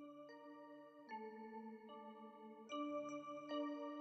Thank you.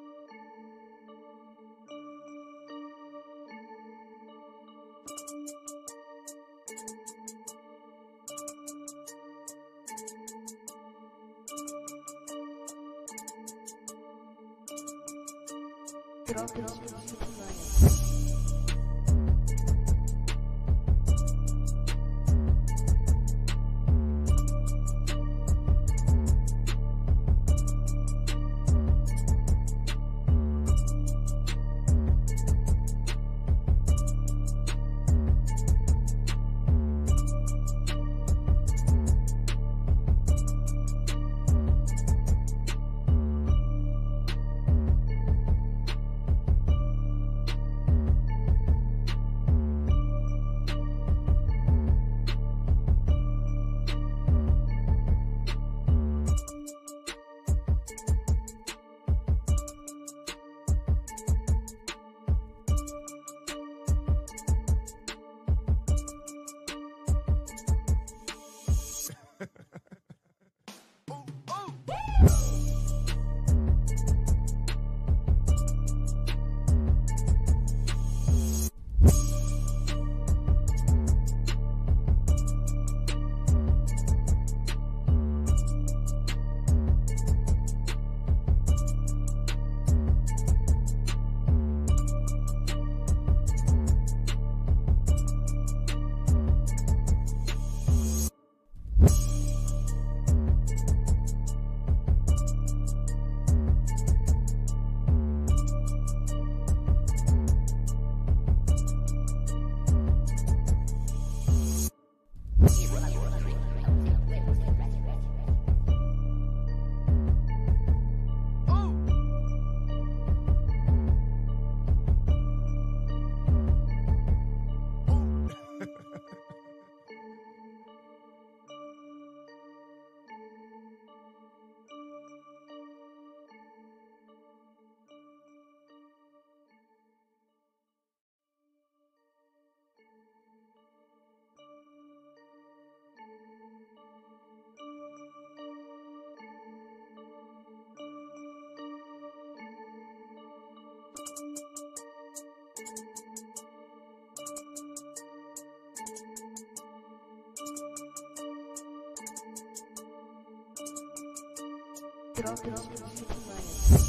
Welcome to Himalaya.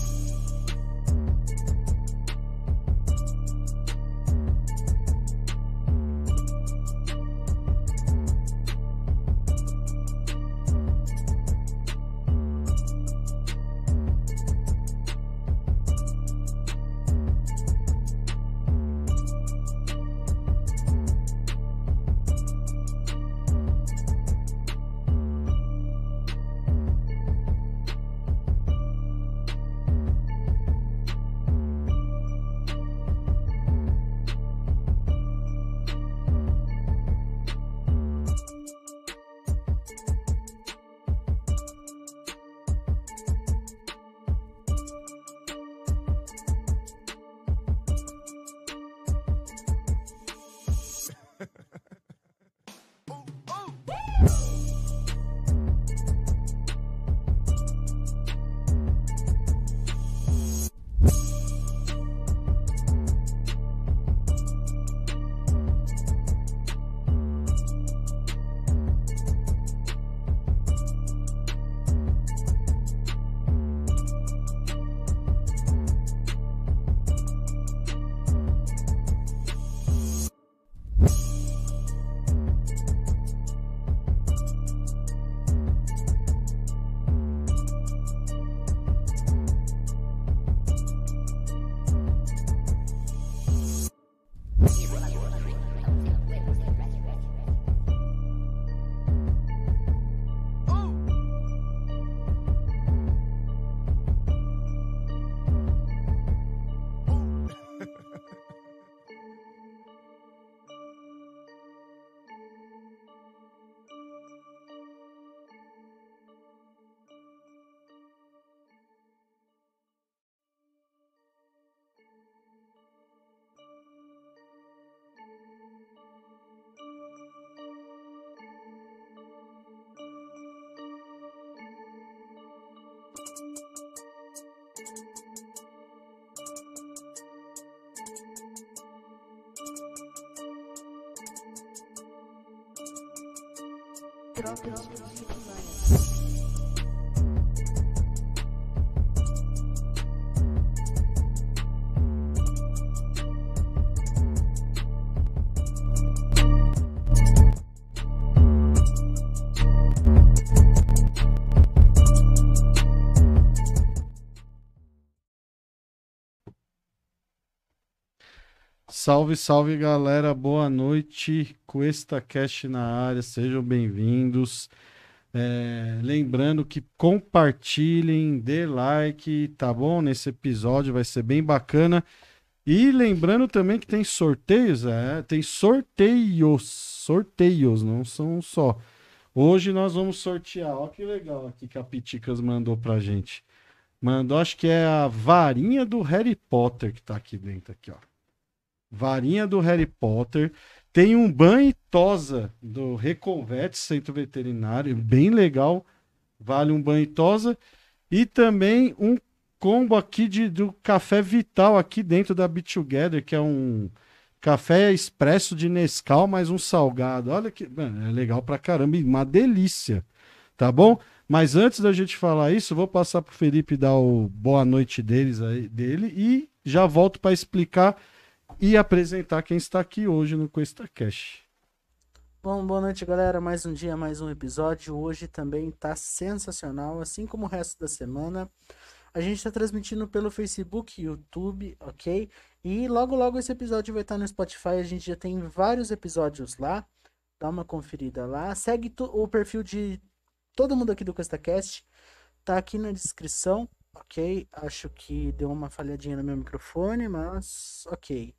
Salve, salve galera, boa noite. Cuesta Cash na área, sejam bem-vindos. É, lembrando que compartilhem, dê like, tá bom? Nesse episódio vai ser bem bacana. E lembrando também que tem sorteios, é, tem sorteios, sorteios, não são só. Hoje nós vamos sortear, ó que legal aqui que a Piticas mandou pra gente. Mandou, acho que é a varinha do Harry Potter que tá aqui dentro, aqui, ó. Varinha do Harry Potter. Tem um banho tosa do Reconvete Centro Veterinário, bem legal. Vale um banho tosa. E também um combo aqui de, do Café Vital aqui dentro da Be Together, que é um café expresso de Nescau, mais um salgado. Olha que mano, é legal pra caramba, uma delícia. Tá bom? Mas antes da gente falar isso, vou passar pro Felipe dar o boa noite deles aí, dele e já volto para explicar e apresentar quem está aqui hoje no Cuesta Cash. Bom, boa noite, galera. Mais um dia, mais um episódio. Hoje também tá sensacional, assim como o resto da semana. A gente está transmitindo pelo Facebook, YouTube, ok? E logo, logo esse episódio vai estar no Spotify. A gente já tem vários episódios lá. Dá uma conferida lá. Segue o perfil de todo mundo aqui do CuestaCast. Tá aqui na descrição, ok? Acho que deu uma falhadinha no meu microfone, mas ok.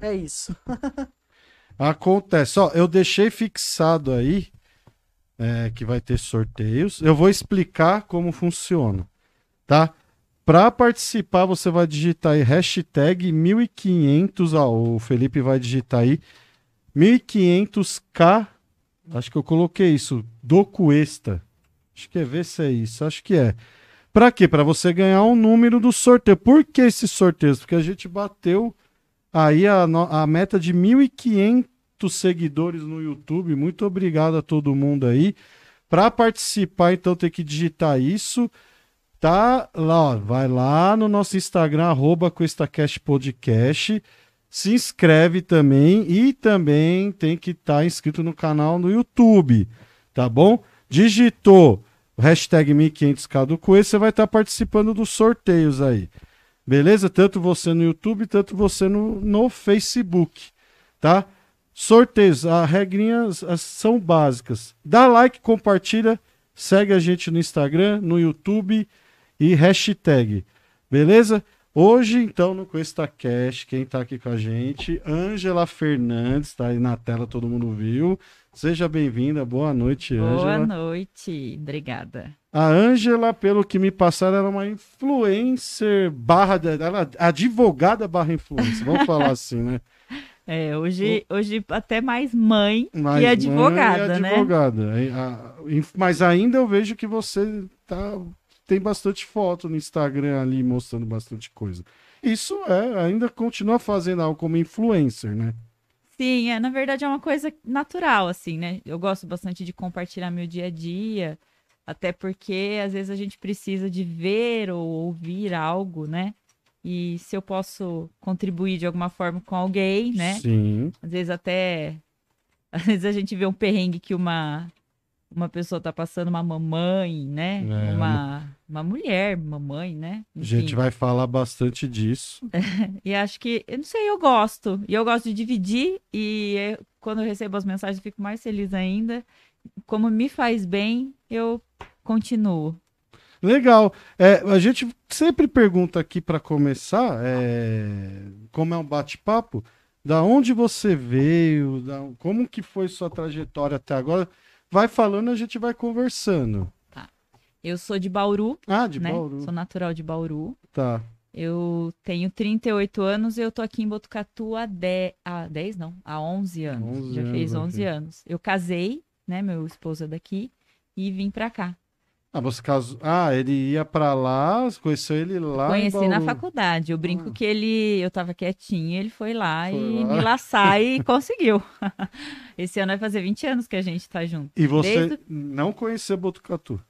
É isso. Acontece. Ó, eu deixei fixado aí é, que vai ter sorteios. Eu vou explicar como funciona, tá? Para participar, você vai digitar aí hashtag 1500. Ó, o Felipe vai digitar aí 1500k. Acho que eu coloquei isso. Do Cuesta. Acho que é ver se é isso. Acho que é. Para quê? Para você ganhar um número do sorteio. Por que esse sorteio? Porque a gente bateu aí a, a meta de 1.500 seguidores no YouTube. Muito obrigado a todo mundo aí. Para participar, então, tem que digitar isso. Tá lá, ó, vai lá no nosso Instagram, arroba Podcast. Se inscreve também e também tem que estar tá inscrito no canal no YouTube, tá bom? Digitou hashtag 1500k do você vai estar tá participando dos sorteios aí. Beleza? Tanto você no YouTube, tanto você no, no Facebook, tá? Sorteios, as regrinhas as, são básicas. Dá like, compartilha, segue a gente no Instagram, no YouTube e hashtag. Beleza? Hoje, então, no Cuesta Cash, quem tá aqui com a gente, Ângela Fernandes, tá aí na tela, todo mundo viu. Seja bem-vinda, boa noite, Ângela. Boa noite, obrigada. A Ângela, pelo que me passaram, era uma influencer barra, ela, advogada barra influencer, vamos falar assim, né? É, hoje, hoje até mais mãe mais e advogada, mãe e advogada. né? Mas ainda eu vejo que você tá, tem bastante foto no Instagram ali mostrando bastante coisa. Isso é, ainda continua fazendo algo como influencer, né? Sim, é, na verdade é uma coisa natural, assim, né? Eu gosto bastante de compartilhar meu dia a dia, até porque às vezes a gente precisa de ver ou ouvir algo, né? E se eu posso contribuir de alguma forma com alguém, né? Sim. Às vezes até. Às vezes a gente vê um perrengue que uma uma pessoa tá passando uma mamãe, né? É, uma, uma mulher, mamãe, né? Enfim. A gente vai falar bastante disso. e acho que, eu não sei, eu gosto. E eu gosto de dividir. E eu, quando eu recebo as mensagens, eu fico mais feliz ainda. Como me faz bem, eu continuo. Legal. É, a gente sempre pergunta aqui para começar, é, como é um bate-papo, da onde você veio, da, como que foi sua trajetória até agora vai falando, a gente vai conversando. Tá. Eu sou de Bauru. Ah, de né? Bauru. Sou natural de Bauru. Tá. Eu tenho 38 anos e eu tô aqui em Botucatu há 10, há 10 não, há 11 anos. 11 Já anos, fez 11 okay. anos. Eu casei, né, meu esposo é daqui, e vim pra cá. Ah, você casou. Ah, ele ia para lá, conheceu ele lá. Conheci na faculdade. Eu brinco ah. que ele, eu tava quietinho, ele foi lá foi e lá. me laçar e conseguiu. Esse ano vai fazer 20 anos que a gente tá junto. E você Desde... não conhecia Botucatu?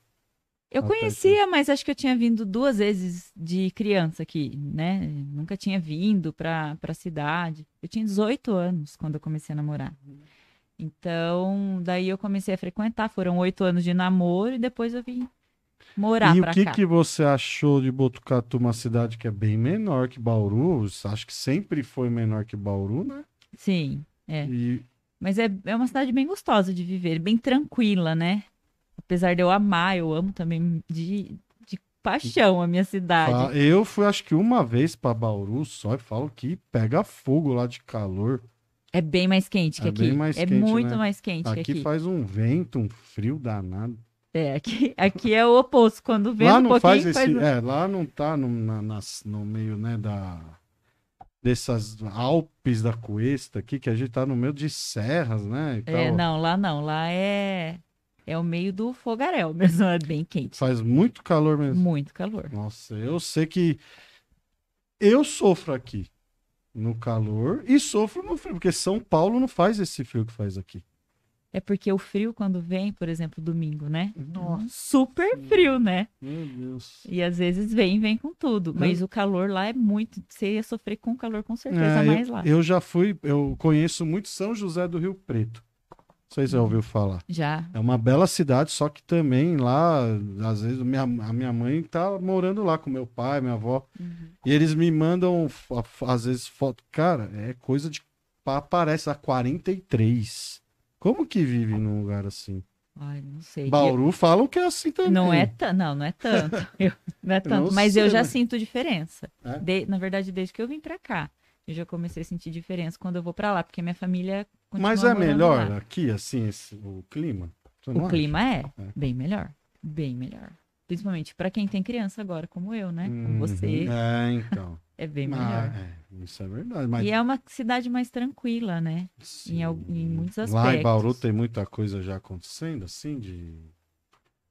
Eu ah, conhecia, mas acho que eu tinha vindo duas vezes de criança aqui, né? Nunca tinha vindo pra, pra cidade. Eu tinha 18 anos quando eu comecei a namorar. Então, daí eu comecei a frequentar. Foram oito anos de namoro e depois eu vim morar e o pra que, cá. que você achou de Botucatu, uma cidade que é bem menor que Bauru? Acho que sempre foi menor que Bauru, né? Sim, é. E Mas é, é uma cidade bem gostosa de viver, bem tranquila, né? Apesar de eu amar, eu amo também de, de paixão a minha cidade. eu fui, acho que uma vez pra Bauru só e falo que pega fogo lá de calor. É bem mais quente que É aqui. mais é quente, muito né? mais quente que Aqui aqui. faz um vento, um frio danado. É, aqui, aqui é o oposto. Quando vem um pouquinho, faz faz, esse. um- É, lá não tá no, na- nas- no meio, né, da. Dessas Alpes da Cuesta aqui, que a gente tá no meio de serras, né? É, não, lá não. Lá é, é o meio do fogaréu mesmo. É bem quente. Faz muito calor mesmo. Muito calor. Nossa, eu sei que eu sofro aqui no calor e sofro no frio, porque São Paulo não faz esse frio que faz aqui. É porque o frio, quando vem, por exemplo, domingo, né? Nossa. Super frio, né? Meu Deus. E às vezes vem, vem com tudo. Mas o calor lá é muito. Você ia sofrer com calor com certeza É, mais eu, lá. eu já fui, eu conheço muito São José do Rio Preto. Não sei se você já ouviu falar. Já. É uma bela cidade, só que também lá, às vezes, minha, a minha mãe tá morando lá com meu pai, minha avó. Uhum. E eles me mandam, às vezes, foto. Cara, é coisa de. pa- Parece a 43. Como que vive num lugar assim? Ai, não sei. Bauru falam que é assim Eu- também. Não é, ta- não, não é tanto. Eu- não é tanto. não mas eu sei, já né? sinto diferença. É? De- na verdade, desde que eu vim pra cá. Eu já comecei a sentir diferença quando eu vou pra lá, porque minha família Mas é melhor lá. aqui, assim, esse- o clima? O clima é, É. bem melhor. Bem melhor. Principalmente pra quem tem criança agora, como eu, né? Como Uhum. você, É, então. é bem Ah, melhor. é, isso é verdade. Mas E é uma cidade mais tranquila, né? sim, em em muitos Lá em aspectos. Bauru tem muita coisa já acontecendo, assim, de.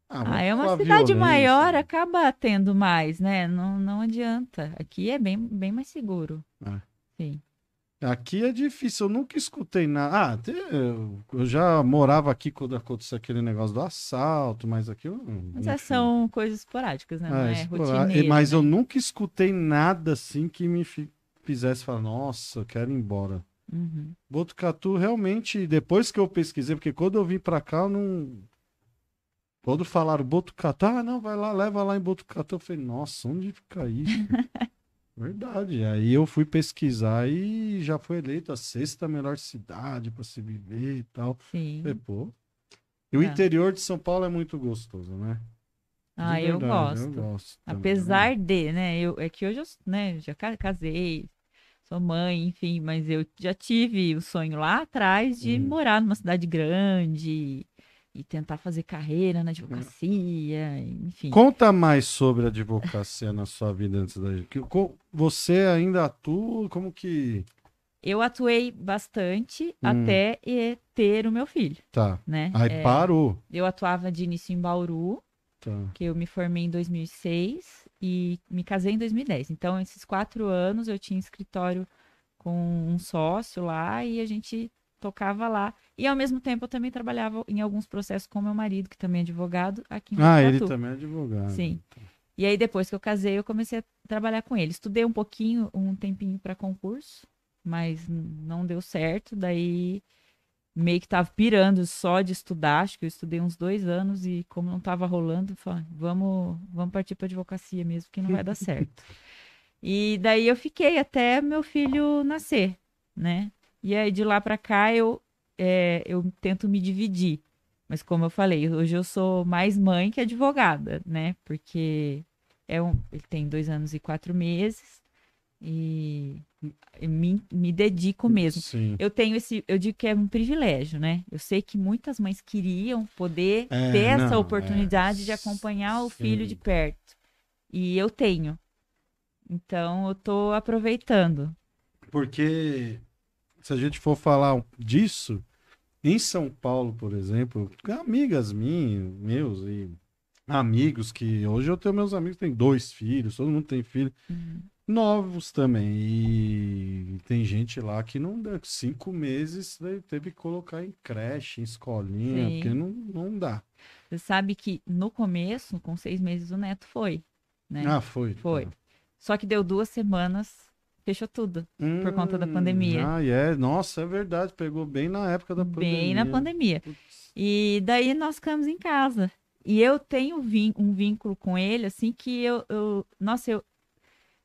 vamos Ah, é uma cidade violência. maior, acaba tendo mais, né? Não, não adianta. Aqui é bem, bem mais seguro. É. Sim. Aqui é difícil, eu nunca escutei nada. Ah, eu, eu já morava aqui quando aconteceu aquele negócio do assalto, mas aqui eu. Mas enfim. essas são coisas esporádicas, né? Não É, é. Mas né? eu nunca escutei nada assim que me fi- fizesse falar, nossa, eu quero ir embora. Uhum. Botucatu, realmente, depois que eu pesquisei, porque quando eu vim pra cá, eu não. Quando falaram Botucatu, ah, não, vai lá, leva lá em Botucatu. Eu falei, nossa, onde fica isso? Verdade. Aí eu fui pesquisar e já foi eleito a sexta melhor cidade pra se viver e tal. Sim. Falei, pô. E o É. interior de São Paulo é muito gostoso, né? De Ah, eu verdade, gosto. gosto também. Apesar de, né? Eu, é que hoje eu né, já ca- casei, sou mãe, enfim, mas eu já tive o sonho lá atrás de Uhum. morar numa cidade grande e tentar fazer carreira na advocacia, enfim. Conta mais sobre a advocacia na sua vida antes da Você ainda atua? Como que. Eu atuei bastante Hum. até ter o meu filho, Tá. né? Aí É, parou. eu atuava de início em Bauru, Tá. que eu me formei em 2006 e me casei em 2010. Então, esses quatro anos eu tinha escritório com um sócio lá e a gente tocava lá. E ao mesmo tempo eu também trabalhava em alguns processos com meu marido, que também é advogado, aqui em Ah, ele também é advogado. Sim. E aí depois que eu casei, eu comecei a trabalhar com ele. Estudei um pouquinho, um tempinho para concurso, mas não deu certo. Daí meio que tava pirando só de estudar. Acho que eu estudei uns dois anos e como não tava rolando, falei, vamos, vamos partir para advocacia mesmo, que não vai dar certo. E daí eu fiquei até meu filho nascer, né? E aí de lá para cá eu é, eu tento me dividir. Mas como eu falei, hoje eu sou mais mãe que advogada, né? Porque é um, ele tem dois anos e quatro meses e me, me dedico mesmo. Sim. Eu tenho esse, eu digo que é um privilégio, né? Eu sei que muitas mães queriam poder É, ter essa não, oportunidade é, de acompanhar o sim. filho de perto. E eu tenho. Então eu tô aproveitando. Porque se a gente for falar disso, em São Paulo, por exemplo, amigas minhas, meus e amigos que hoje eu tenho meus amigos têm dois filhos, todo mundo tem filho, novos também. E tem gente lá que não dá cinco meses daí teve que colocar em creche, em escolinha, Sim. porque não, não dá. Você sabe que no começo, com seis meses, o neto foi, né? Ah, foi. Foi. Só que deu duas semanas, fechou tudo. por conta da Hum, pandemia. Ah, é. Nossa, é verdade. Pegou bem na época da pandemia. Bem na pandemia. Putz. E daí nós ficamos em casa. E eu tenho um vínculo com ele, assim, que eu. eu- nossa, eu.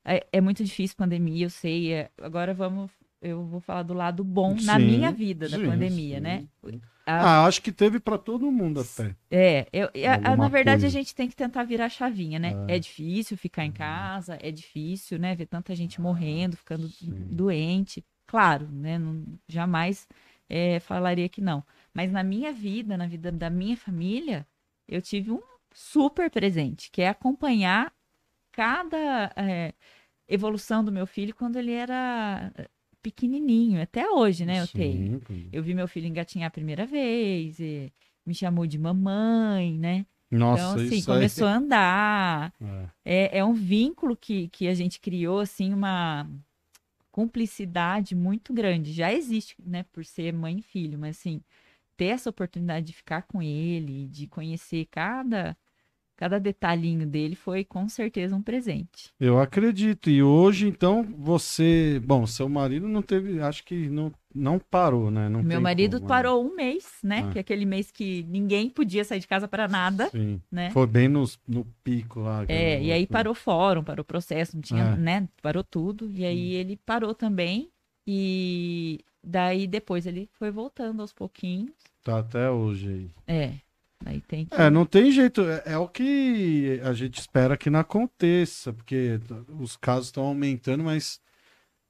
É, é muito difícil pandemia, eu sei. é- agora vamos. Eu vou falar do lado bom na Sim, minha vida da sim, pandemia, sim. né? Ah, acho que teve pra todo mundo até. É, eu, a- na verdade coisa. a gente tem que tentar virar a chavinha, né? É. É, difícil ficar em casa, é difícil, né? Ver tanta gente morrendo, ficando Sim. doente. Claro, né? Não, jamais é, falaria que não. Mas na minha vida, na vida da minha família, eu tive um super presente, que é acompanhar cada é, evolução do meu filho quando ele era pequenininho. Até hoje, né? Eu tenho. Sim. Eu vi meu filho engatinhar a primeira vez, e me chamou de mamãe, né? Nossa, então, assim, isso aí. começou a andar. É. É, é um vínculo que, que a gente criou, assim, uma cumplicidade muito grande. Já existe, né, por ser mãe e filho, mas, assim, ter essa oportunidade de ficar com ele, de conhecer cada, cada detalhinho dele, foi com certeza um presente. Eu acredito. E hoje, então, você. Bom, seu marido não teve. Acho que não, não parou, né? Não Meu marido como, né? parou um mês, né? Ah. Que é aquele mês que ninguém podia sair de casa para nada, Sim. né? Foi bem nos- no, pico lá. É, e aí parou fórum, parou processo, não tinha, É. né? Parou tudo. E aí ele parou também. E daí depois ele foi voltando aos pouquinhos. Tá até hoje aí. É. Aí tem que. É, não tem jeito. É, é o que a gente espera que não aconteça, porque os casos estão aumentando, mas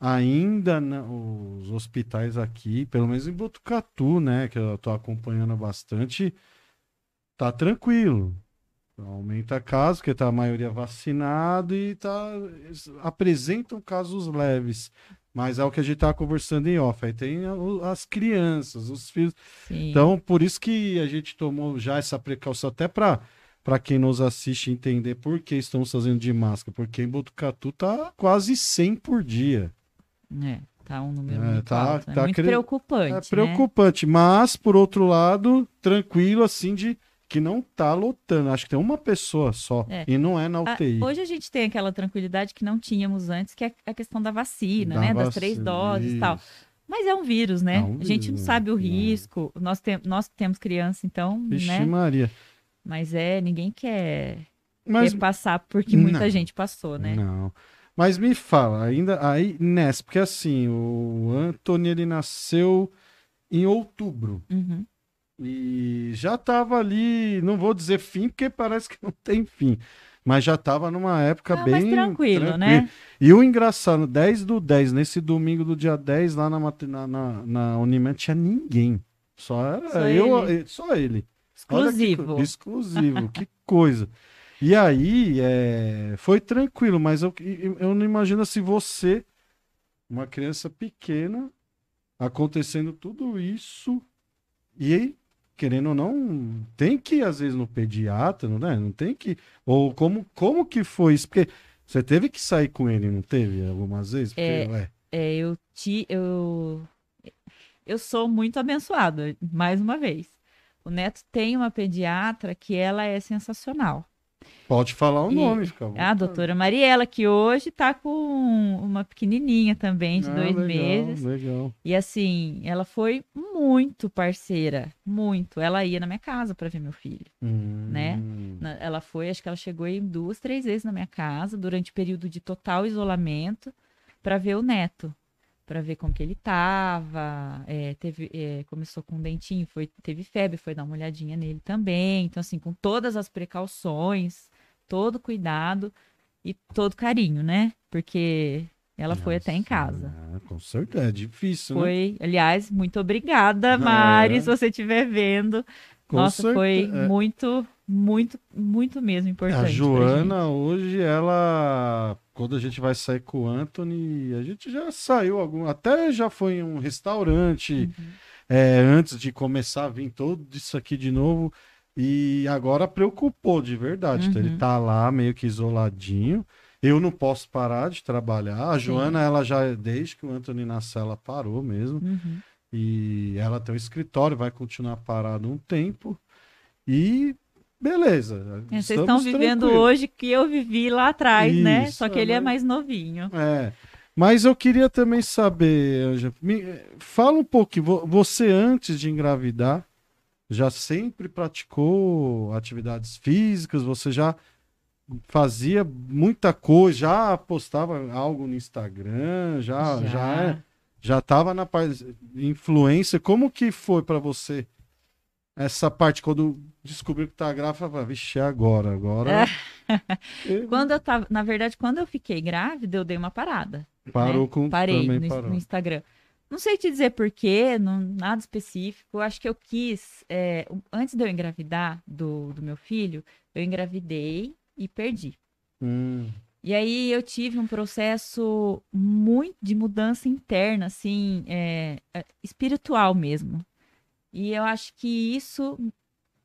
ainda os hospitais aqui, pelo menos em Botucatu, né, que eu tô acompanhando bastante, tá tranquilo. Aumenta casos, porque tá a maioria vacinado e tá, apresentam casos leves. Mas é o que a gente tava conversando em off. Aí tem as crianças, os filhos. Sim. Então, por isso que a gente tomou já essa precaução, até para para quem nos assiste entender por que estamos fazendo de máscara, porque em Botucatu tá quase 100 por dia. É, tá um número É, muito tá- alto. É tá muito cre- preocupante. É né? preocupante, mas por outro lado, tranquilo assim de que não tá lotando. Acho que tem uma pessoa só É. e não é na UTI. hoje a gente tem aquela tranquilidade que não tínhamos antes, que é a questão da vacina, Da né? Das três vacina, doses e tal. Mas é um vírus, né? É um a gente não vírus, sabe o né? risco. Nós, tem, nós temos criança, então, Vixe né? Maria. Mas é, ninguém quer, Mas quer passar porque muita Não. gente passou, né? Não. Mas me fala, ainda aí nessa, porque assim, o Anthony ele nasceu em outubro. Uhum. E já tava ali, não vou dizer fim, porque parece que não tem fim. Mas já tava numa época Ah, bem. mas tranquilo, né? E o engraçado, 10 do 10, nesse domingo do dia 10, lá na, na, na, na Unimed, tinha ninguém. Só era Só eu, ele. eh, só ele. Olha que Exclusivo. exclusivo, que coisa. E aí, é, foi tranquilo, mas eu, eu não imagino se você, uma criança pequena, acontecendo tudo isso, e aí, querendo ou não, tem que ir às vezes no pediatra, não, é? não tem que. Ou como, como que foi isso? Porque você teve que sair com ele, não teve? Algumas vezes? Porque, É. É, eu te. Eu, eu sou muito abençoada, mais uma vez. O Neto tem uma pediatra que ela é sensacional. Pode falar o E- nome, fica à A doutora Mariela, que hoje tá com uma pequenininha também, de Ah, dois legal, meses. Legal. E assim, ela foi muito parceira, muito. Ela ia na minha casa para ver meu filho. Né? Hum. Na- Ela foi, acho que ela chegou aí duas, três vezes na minha casa durante o período de total isolamento para ver o neto, para ver como que ele tava. é, teve, é, começou com um dentinho, foi, teve febre, foi dar uma olhadinha nele também. Então assim, com todas as precauções, todo cuidado e todo carinho, né? Porque ela foi até em Nossa, casa. é, com certeza, é difícil, né? Foi, aliás, muito obrigada, Mari, É. se você estiver vendo. Com Nossa, foi certe- é. muito, muito, muito mesmo importante. A Joana, hoje, ela. Quando a gente vai sair com o Anthony, a gente já saiu algum. Até já foi em um restaurante. Uhum. é, antes de começar a vir todo isso aqui de novo. E agora preocupou de verdade. Então, Uhum. ele tá lá meio que isoladinho. Eu não posso parar de trabalhar. A Sim. Joana, ela já, desde que o Anthony nasceu, ela parou mesmo. Uhum. E ela tem um escritório, vai continuar parado um tempo. E beleza. É, Vocês estão vivendo tranquilos. hoje que eu vivi lá atrás, né? Isso, Só que ele é mas- mais novinho. É. Mas eu queria também saber, Anja, me- fala um pouco, vo- você antes de engravidar, já sempre praticou atividades físicas? Você já fazia muita coisa, já postava algo no Instagram, já já é- já estava na parte influência. Como que foi para você essa parte quando descobriu que tá grávida? Falei, Vixe, é agora, agora Eu- Quando eu tava, na verdade, quando eu fiquei grávida, eu dei uma parada. parou né? com Parei no, parou. no Instagram. Não sei te dizer porquê, não, nada específico. Eu acho que eu quis. é, antes de eu engravidar do, do meu filho, eu engravidei e perdi. Hum, E aí eu tive um processo muito de mudança interna, assim, é, é, espiritual mesmo. E eu acho que isso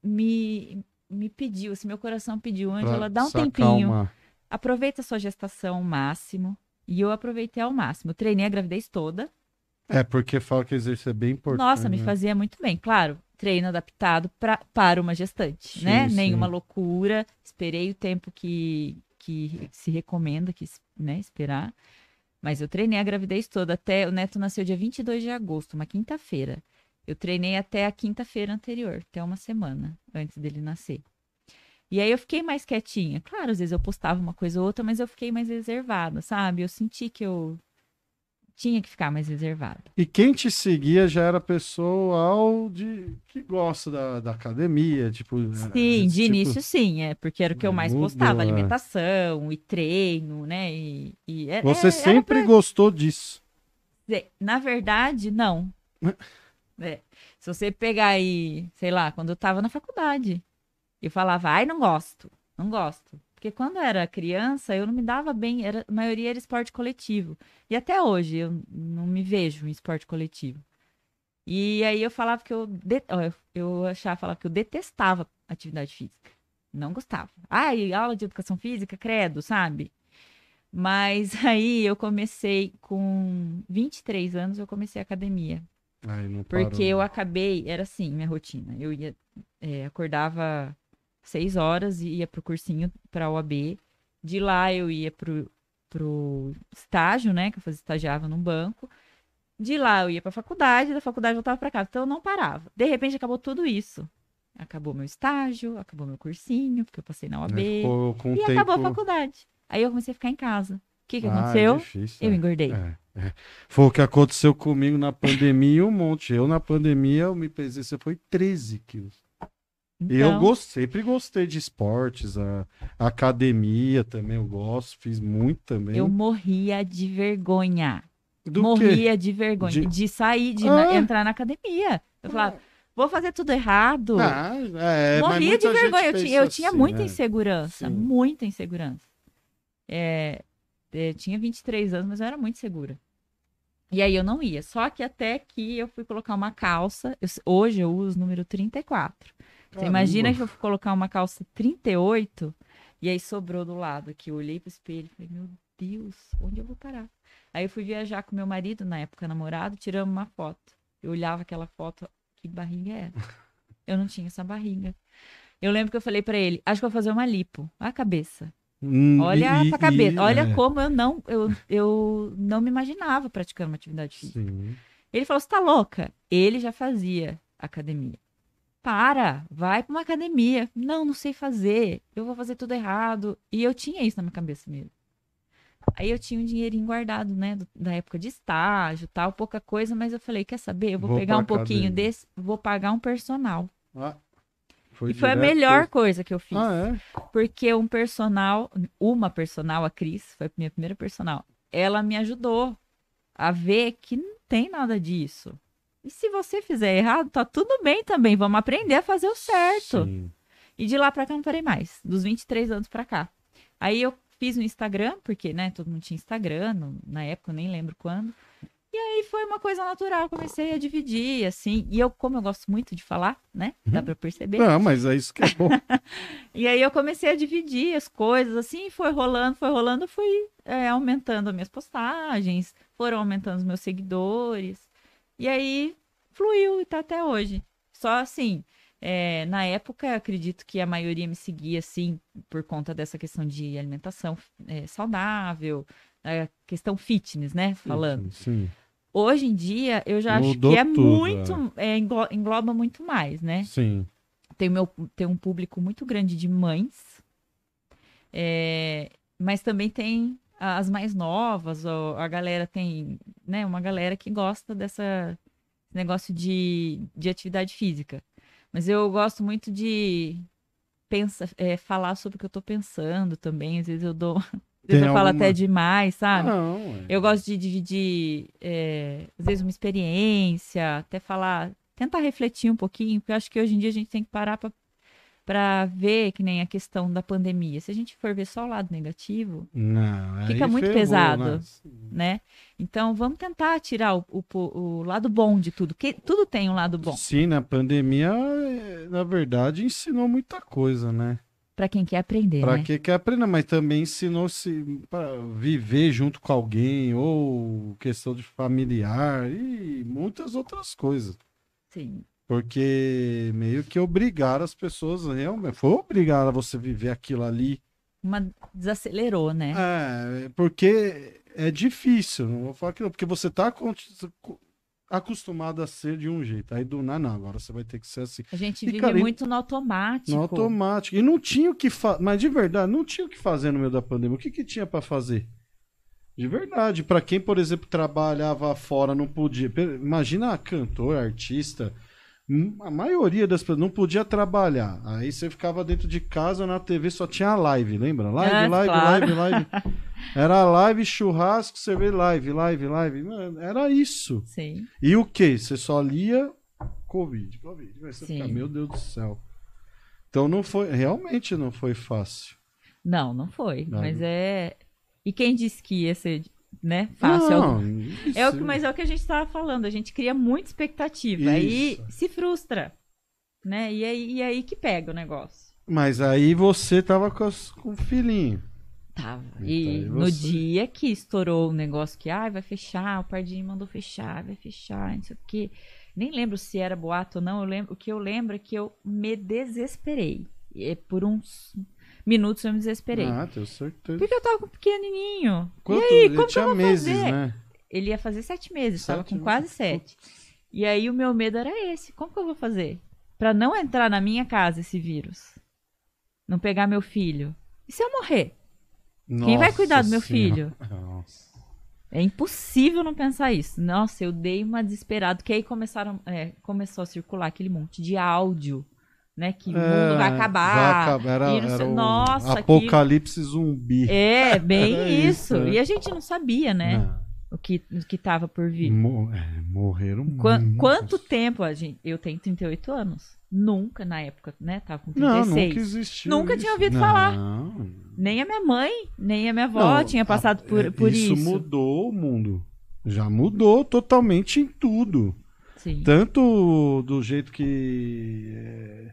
me, me pediu, assim, meu coração pediu, Angela, dá um tempinho, aproveita a sua gestação ao máximo. E eu aproveitei ao máximo. Eu treinei a gravidez toda. É, porque fala que exercício é bem importante. Nossa, me né? fazia muito bem. Claro, treino adaptado pra, para uma gestante, Sim, né? sim. Nenhuma loucura. Esperei o tempo que, que se recomenda que, né, esperar. Mas eu treinei a gravidez toda. Até o Neto nasceu dia 22 de agosto, uma quinta-feira. Eu treinei até a quinta-feira anterior, até uma semana antes dele nascer. E aí eu fiquei mais quietinha. Claro, às vezes eu postava uma coisa ou outra, mas eu fiquei mais reservada, sabe? Eu senti que eu tinha que ficar mais reservada. E quem te seguia já era pessoal de que gosta da, da academia, tipo. Sim, esse de tipo- início sim, é porque era o que eu mais mudou, postava, é. alimentação e treino, né? E, e é- Você é- era sempre pra gostou disso. Na verdade, não. É, Se você pegar aí, sei lá, quando eu tava na faculdade, eu falava, ai, não gosto, não gosto. Porque quando eu era criança, eu não me dava bem, era, a maioria era esporte coletivo. E até hoje eu não me vejo em esporte coletivo. E aí eu falava que eu, de- eu, achava, falava que eu detestava atividade física. Não gostava. Ai, aula de educação física, credo, sabe? Mas aí eu comecei com 23 anos, eu comecei academia. Não Porque parou. eu acabei, era assim, minha rotina. Eu ia, é, acordava seis horas e ia pro cursinho pra OAB. De lá eu ia pro, pro estágio, né? Que eu fazia, estagiava num banco. De lá eu ia pra faculdade, da faculdade eu voltava pra casa. Então eu não parava. De repente acabou tudo isso. Acabou meu estágio, acabou meu cursinho, porque eu passei na OAB. Aí ficou com E tempo... acabou a faculdade. Aí eu comecei a ficar em casa. O que, que Ah, aconteceu? difícil, eu é. engordei. É, é. Foi o que aconteceu comigo na pandemia e um monte. Eu, na pandemia, eu me pesei, você foi 13 quilos. E eu Então, gost- sempre gostei de esportes, a, a academia também eu gosto, fiz muito também. eu morria de vergonha. Do quê? morria de vergonha De- de, sair, de na- Ah. entrar na academia. Eu falava, vou fazer tudo errado. Ah, é, morria de muita vergonha. Eu, tinha, eu tinha assim, muita né? insegurança. Sim. Muita insegurança. É, é, tinha 23 anos, mas eu era muito segura. E aí eu não ia. Só que até que eu fui colocar uma calça. eu- hoje eu uso o número 34. Você Caramba. imagina que eu fui colocar uma calça 38 e aí sobrou do lado aqui. Eu olhei pro espelho e falei, meu Deus, onde eu vou parar? Aí eu fui viajar com meu marido, na época namorado, tiramos uma foto. Eu olhava aquela foto, que barriga é essa? Eu não tinha essa barriga. Eu lembro que eu falei pra ele, acho que vou fazer uma lipo. A cabeça. Hum, Olha e- pra cabeça. e- Olha é, como eu não, eu, eu não me imaginava praticando uma atividade física. Sim. Ele falou: Você tá louca? Ele já fazia academia. Para, vai pra uma academia. Não, não sei fazer. Eu vou fazer tudo errado. E eu tinha isso na minha cabeça mesmo. Aí eu tinha um dinheirinho guardado, né? do- da época de estágio tal, pouca coisa, mas eu falei: Quer saber? Eu vou, Vou pegar um pouquinho academia. desse, vou pagar um personal. Ah, e foi a direto melhor pra- coisa que eu fiz. Ah, é? Porque um personal, uma personal, a Cris, foi a minha primeira personal, ela me ajudou a ver que não tem nada disso. E se você fizer errado, tá tudo bem também. Vamos aprender a fazer o certo. Sim. E de lá pra cá não parei mais. Dos 23 anos pra cá. Aí eu fiz um Instagram, porque, né, todo mundo tinha Instagram, na época eu nem lembro quando. E aí foi uma coisa natural, comecei a dividir, assim. E eu, como eu gosto muito de falar, né, dá pra perceber. Não, mas é isso que é bom. E aí eu comecei a dividir as coisas, assim, foi rolando, foi rolando, fui é, aumentando as minhas postagens, foram aumentando os meus seguidores. E aí fluiu e tá até hoje. Só assim, é, na época, acredito que a maioria me seguia, assim, por conta dessa questão de alimentação é, saudável, é, questão fitness, né? Falando. Sim. Hoje em dia, eu já Mudou acho que é tudo, muito. é, englo- engloba muito mais, né? Sim. tem, meu, tem um público muito grande de mães, é, mas também tem as mais novas, ou a galera tem, né, uma galera que gosta dessa negócio de, de atividade física. Mas eu gosto muito de pensa, é, falar sobre o que eu tô pensando também, às vezes eu dou, Tem eu falo até demais, sabe? Não, é. Eu gosto de dividir, é, às vezes, uma experiência, até falar, tentar refletir um pouquinho, porque eu acho que hoje em dia a gente tem que parar pra ver que nem a questão da pandemia. Se a gente for ver só o lado negativo, Não, Fica muito ferrou, pesado. né? né? Então vamos tentar tirar o, o, o lado bom de tudo, que tudo tem um lado bom Sim, na pandemia, eh, na verdade, ensinou muita coisa, né? Pra quem quer aprender, Pra né? que quer aprender, mas também ensinou se para viver junto com alguém ou questão de familiar e muitas outras coisas. Sim. Porque meio que obrigaram as pessoas realmente, foi obrigar a você viver aquilo ali. Uma desacelerou, né? É, porque é difícil, não vou falar que não, porque você tá con- acostumado a ser de um jeito. Aí do nada, não, agora você vai ter que ser assim. A gente E, vive cara, muito no automático. No automático. E não tinha o que fazer. Mas de verdade, não tinha o que fazer no meio da pandemia. O que, que tinha pra fazer? De verdade. Pra quem, por exemplo, trabalhava fora, não podia. Imagina cantor, artista. Hum, A maioria das pessoas não podia trabalhar. Aí você ficava dentro de casa, na TV só tinha live, lembra? Live, Ah, live, claro. live, live. Era live, churrasco, você vê live, live, live. Mano, Era isso. Sim. E o que? Você só lia Covid, Covid. Você Sim. ficar, meu Deus do céu. Então não foi, realmente não foi fácil. Não, não foi. Não. Mas é. E quem disse que ia ser, né? Fácil. Não, É o que, mas é o que a gente estava falando. A gente cria muita expectativa. Aí se frustra. Né? E aí, e aí que pega o negócio. Mas aí você tava com, as- com o filhinho. Tava. Então, E e no dia que estourou o negócio que ah, vai fechar, o Pardinho mandou fechar, vai fechar, não sei o quê. Nem lembro se era boato ou não. Eu lembro, o que eu lembro é que eu me desesperei. E por uns minutos eu me desesperei. Ah, tenho certeza. Porque eu tava com um pequenininho. Quanto, e aí, ele como que tinha eu vou meses, fazer? né? Ele ia fazer sete meses, tava Sete com meses. quase sete. E aí o meu medo era esse. Como que eu vou fazer? Pra não entrar na minha casa esse vírus. Não pegar meu filho. E se eu morrer? Quem vai Nossa cuidar do meu Senhora. filho? Nossa. É impossível não pensar isso. Nossa, eu dei uma desesperada, que aí começaram, é, começou a circular aquele monte de áudio, né? Que o mundo vai É, acabar. vai acabar. Era, não era Nossa, apocalipse zumbi. É, bem Era isso. isso, é. E a gente não sabia, né? Não. O, que, o que tava por vir. Mo- é, morreram Qua- muitos. quanto tempo a gente. Eu tenho 38 anos. Nunca, na época, né? Tava com Não, 36. nunca existiu Nunca isso. tinha ouvido Não. falar. Nem a minha mãe, nem a minha avó Não, tinha passado a- por, é, por isso. mudou o mundo. Já mudou totalmente em tudo. Sim. Tanto do jeito que é,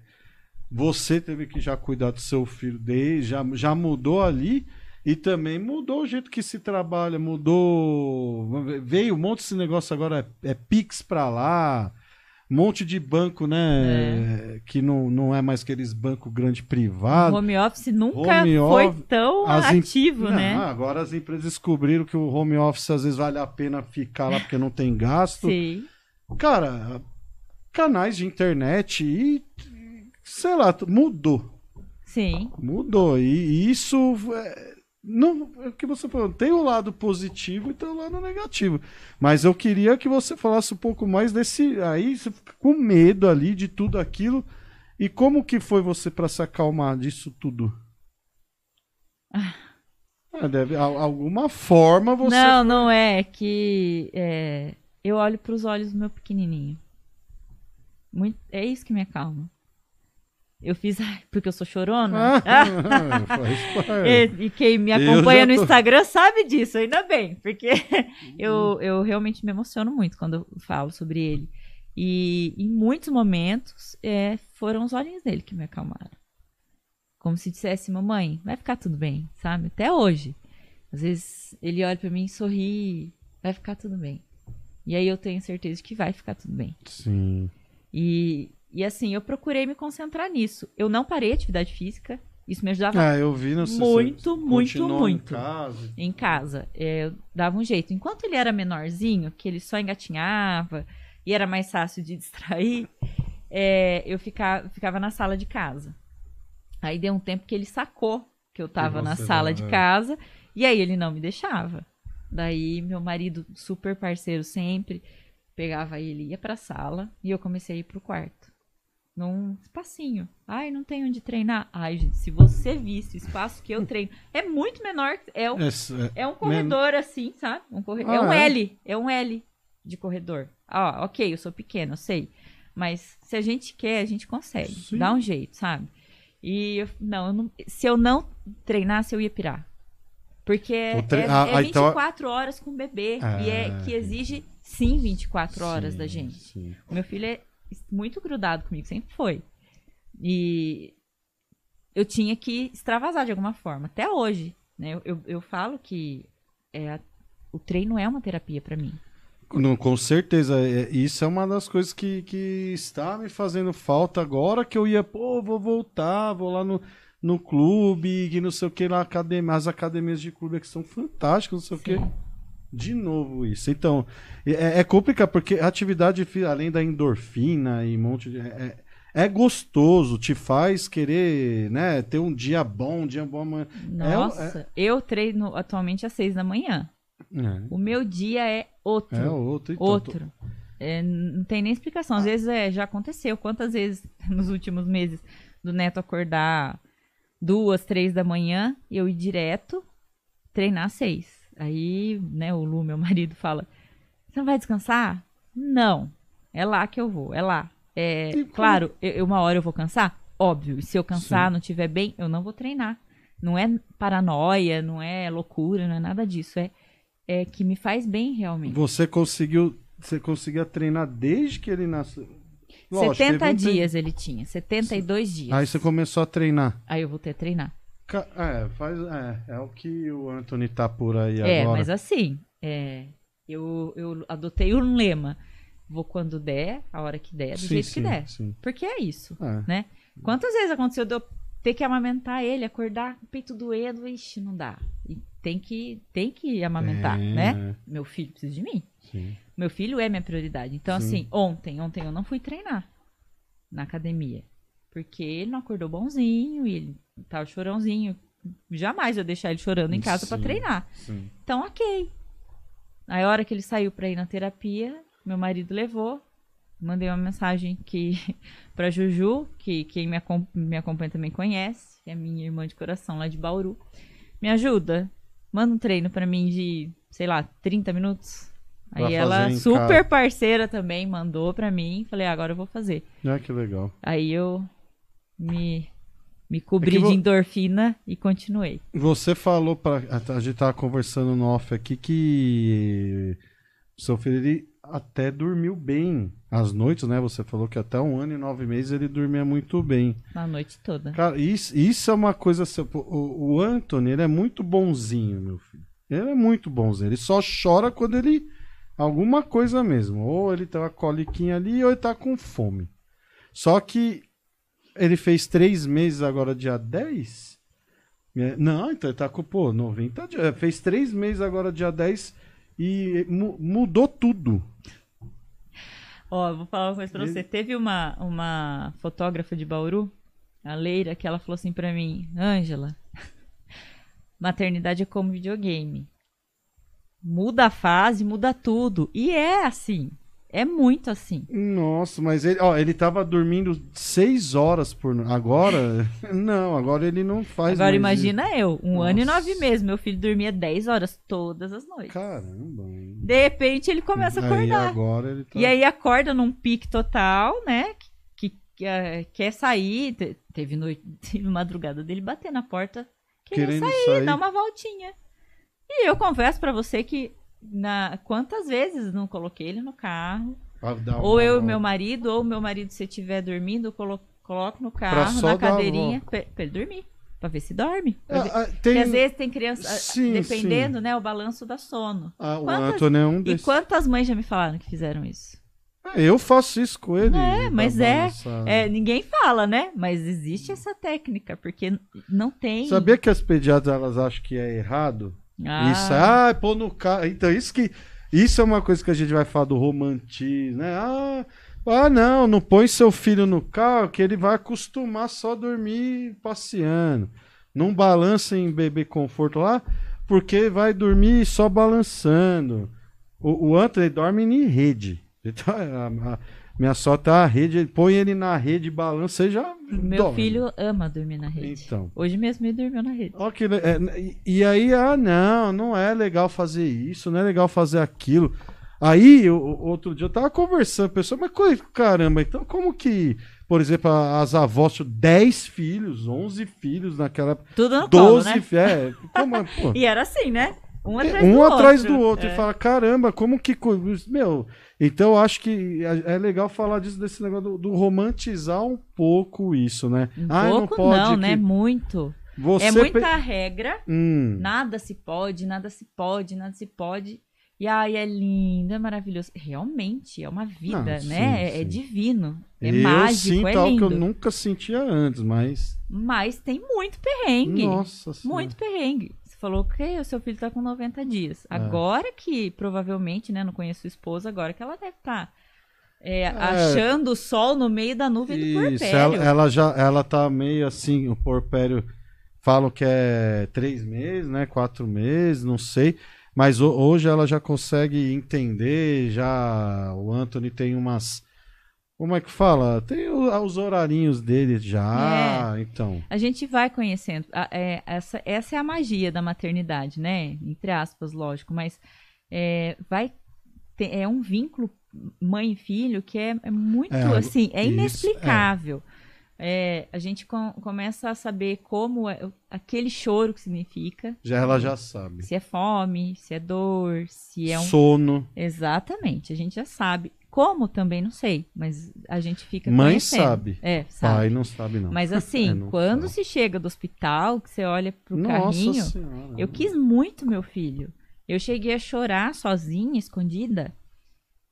você teve que já cuidar do seu filho desde, já, já mudou ali. E também mudou o jeito que se trabalha, mudou. Veio um monte desse negócio agora, é, é Pix pra lá, um monte de banco, né? Que não, não é mais aqueles bancos grande privado. O home office nunca Home foi tão as ativo, Não, né? Agora as empresas descobriram que o home office às vezes vale a pena ficar lá porque não tem gasto. Sim. Cara, canais de internet e sei lá, mudou. Sim. Mudou. E, isso é, não, é o que você falou, tem o lado positivo e tem o lado negativo. Mas eu queria que você falasse um pouco mais desse aí, você fica com medo ali de tudo aquilo. E como que foi você para se acalmar disso tudo? Ah, deve, al- alguma forma você Não, não é. É que é, eu olho pros olhos do meu pequenininho. Muito, é isso que me acalma. Eu fiz, ai, porque eu sou chorona. Ah, parte. E, e quem me acompanha já no tô- Instagram sabe disso, ainda bem, porque eu, Uhum. eu realmente me emociono muito quando eu falo sobre ele. E em muitos momentos é, foram os olhinhos dele que me acalmaram. Como se dissesse, mamãe, vai ficar tudo bem, sabe? Até hoje. Às vezes ele olha pra mim e sorri, vai ficar tudo bem. E aí eu tenho certeza de que vai ficar tudo bem. Sim. E, e assim, eu procurei me concentrar nisso. Eu não parei a atividade física. Isso me ajudava Ah, eu vi no Muito, muito, continuou em muito. casa. em casa. É, eu dava um jeito. Enquanto ele era menorzinho, que ele só engatinhava e era mais fácil de distrair, é, eu ficava, ficava na sala de casa. Aí deu um tempo que ele sacou que eu tava na sala não, de é. casa e aí ele não me deixava. Daí meu marido, super parceiro sempre, pegava ele, ia pra sala e eu comecei a ir pro quarto. Num espacinho. Ai, não tem onde treinar. Ai, gente, se você visse o espaço que eu treino, é muito menor. É um É, é, é um corredor assim, sabe? Um corre... Ah, é um é? L. É um L de corredor. Ah, ok, eu sou pequeno, eu sei. Mas se a gente quer, a gente consegue. Sim. Dá um jeito, sabe? E eu- não, eu não- se eu não treinasse, eu ia pirar. Porque é, tre- é, ah, é ah, então- 24 horas com o bebê. E é Ah. que exige, sim, 24 horas sim, da gente. sim. O meu filho é muito grudado comigo, sempre foi. E eu tinha que extravasar de alguma forma, até hoje. Né? Eu, eu, eu falo que é, o treino é uma terapia pra mim. Não, com certeza, é- isso é uma das coisas que, que está me fazendo falta agora que eu ia, pô, vou voltar, vou lá no, no clube, que não sei o que, lá, academia, as academias de clube que são fantásticas, não sei o que. De novo isso. Então, é, é complicado, porque a atividade, além da endorfina e um monte de. É, é gostoso, te faz querer, né, ter um dia bom, um dia bom amanhã. Nossa, eu treino atualmente às seis da manhã. É, O meu dia é outro. é outro. Então, outro. É, não tem nem explicação. Às vezes é, já aconteceu. Quantas vezes nos últimos meses do Neto acordar duas, três da manhã e eu ir direto treinar às seis. Aí, né, o Lu, meu marido, fala: Você não vai descansar? Não. É lá que eu vou, é lá. É, E claro, eu, uma hora eu vou cansar? Óbvio. E se eu cansar, Sim. não estiver bem, eu não vou treinar. Não é paranoia, não é loucura, não é nada disso. É, é que me faz bem realmente. Você conseguiu. Você conseguia treinar desde que ele nasceu. Lógico, 70 teve um tempo- dias ele tinha, 72 dias. Aí você começou a treinar. Aí eu voltei a treinar. É, faz, é, é o que o Anthony tá por aí É, agora. mas assim, é, eu, eu adotei um lema. Vou quando der, a hora que der, do Sim, jeito sim, que der. sim. Porque é isso, É. né? Quantas vezes aconteceu de eu ter que amamentar ele, acordar com o peito doendo, ixi, não dá. E tem que, tem que amamentar, É, né? Meu filho precisa de mim. Meu filho é minha prioridade. Então, Sim. assim, ontem, ontem eu não fui treinar na academia. Porque ele não acordou bonzinho e ele tava chorãozinho. Jamais eu deixar ele chorando em casa pra Sim. treinar. Sim. Então, ok. Aí, a hora que ele saiu pra ir na terapia, meu marido levou. Mandei uma mensagem que pra Juju, que quem me, acom- me acompanha também conhece, que é minha irmã de coração lá de Bauru. Me ajuda. Manda um treino pra mim de, sei lá, 30 minutos. Pra Aí ela, super casa. parceira também, mandou pra mim. Falei, ah, agora eu vou fazer. Ah, que legal. Aí eu me, me cobri É vo- de endorfina e continuei. Você falou para a gente tava conversando no off aqui que o seu filho ele até dormiu bem às noites, né? Você falou que até um ano e nove meses ele dormia muito bem. Na noite toda. Cara, isso, isso é uma coisa. O, o Anthony, ele é muito bonzinho, meu filho. Ele é muito bonzinho. Ele só chora quando ele. Alguma coisa mesmo. Ou ele tem uma coliquinha ali, ou ele tá com fome. Só que ele fez três meses agora, dia 10. É, não, então ele tá com, pô, 90 dias. É, Fez três meses agora, dia 10. E mu- mudou tudo. Ó, vou falar uma coisa pra Ele- você. Teve uma, uma fotógrafa de Bauru, a Leira, que ela falou assim pra mim, Ângela, maternidade é como videogame. Muda a fase, muda tudo. E é assim. É muito assim. Nossa, mas ele, ó, ele tava dormindo seis horas por agora. Não, agora ele não faz. Agora imagina eu, um ano e Nossa. nove meses. Meu filho dormia 10 horas todas as isso. noites. Caramba. De repente ele começa a Aí acordar. agora ele tá. E aí acorda num pique total, né? Que, que, eh, quer sair. Te- Teve, noite, teve madrugada dele bater na porta, querendo, querendo sair, sair. dar uma voltinha. E eu confesso pra você que na quantas vezes não coloquei ele no carro, uma ou eu e meu marido, ou meu marido se estiver dormindo, eu colo- coloco no carro, na cadeirinha, pra ele dormir, pra ver se dorme. Pra ver- Ah, ah, Porque tem... às vezes tem criança, ah, Sim, dependendo, né, o balanço dá sono. Ah, o quantas- Antônio é um E desses. quantas mães já me falaram que fizeram isso? É, Eu faço isso com ele. É, mas é-. É, ninguém fala, né? Mas existe essa técnica, porque não tem. Sabia que as pediatras elas acham que é errado? Ah, Isso, ah, pôr no carro. Então, isso que. Isso é uma coisa que a gente vai falar do romantismo, né? Ah, ah, não, não põe seu filho no carro que ele vai acostumar só a dormir passeando. Não balança em bebê conforto lá, porque vai dormir só balançando. O, o Anthony dorme em rede. Então, a, a- minha sorte tá a rede, põe ele na rede, balança e já. Meu dorme. filho ama dormir na rede. Então. Hoje mesmo ele dormiu na rede. Que le- é, e- e aí, ah, não, não é legal fazer isso, não é legal fazer aquilo. Aí, o- outro dia eu tava conversando, com a pessoa, mas caramba, então como que, por exemplo, as avós tinham 10 filhos, 11 filhos naquela Tudo no colo, 12 né? fi- é, como, é, E era assim, né? Um atrás um do atrás outro. do outro, É. e fala, caramba, como que, meu, então eu acho que é é legal falar disso, desse negócio do, do romantizar um pouco isso, né? Um Ah, pouco não, né? Muito. Você é pe- muita regra. Hum. Nada se pode, nada se pode, nada se pode. E ai, é lindo, é maravilhoso. Realmente, é uma vida, Não, né? sim, é, é sim. divino. É eu mágico, sinto é algo que lindo. eu nunca sentia antes, mas. Mas tem muito perrengue. Nossa senhora. Muito perrengue. Falou que o seu filho tá com 90 dias. É. Agora que, provavelmente, né? Não conheço sua esposa, agora que ela deve estar achando o sol no meio da nuvem do Isso, porpério. ela, ela já ela tá meio assim, o porpério falam que é três meses, né? Quatro meses, não sei. Mas ho- hoje ela já consegue entender, já o Anthony tem umas. Como é que fala? Tem o- os horarinhos dele já, então. A gente vai conhecendo. É, essa, essa é a magia da maternidade, né? Entre aspas, lógico. Mas é, vai ter- é um vínculo mãe e filho que é, é muito É, assim, é isso, inexplicável. É, a gente com- começa a saber como é, aquele choro que significa. Já ela já sabe. Se é fome, se é dor, se é um. Sono. Exatamente, a gente já sabe. Como também não sei, mas a gente fica Mãe conhecendo. sabe. É, sabe. Pai não sabe, não. Mas assim, É, não quando sabe. se chega do hospital, que você olha pro Nossa carrinho, senhora. eu quis muito meu filho. Eu cheguei a chorar sozinha, escondida,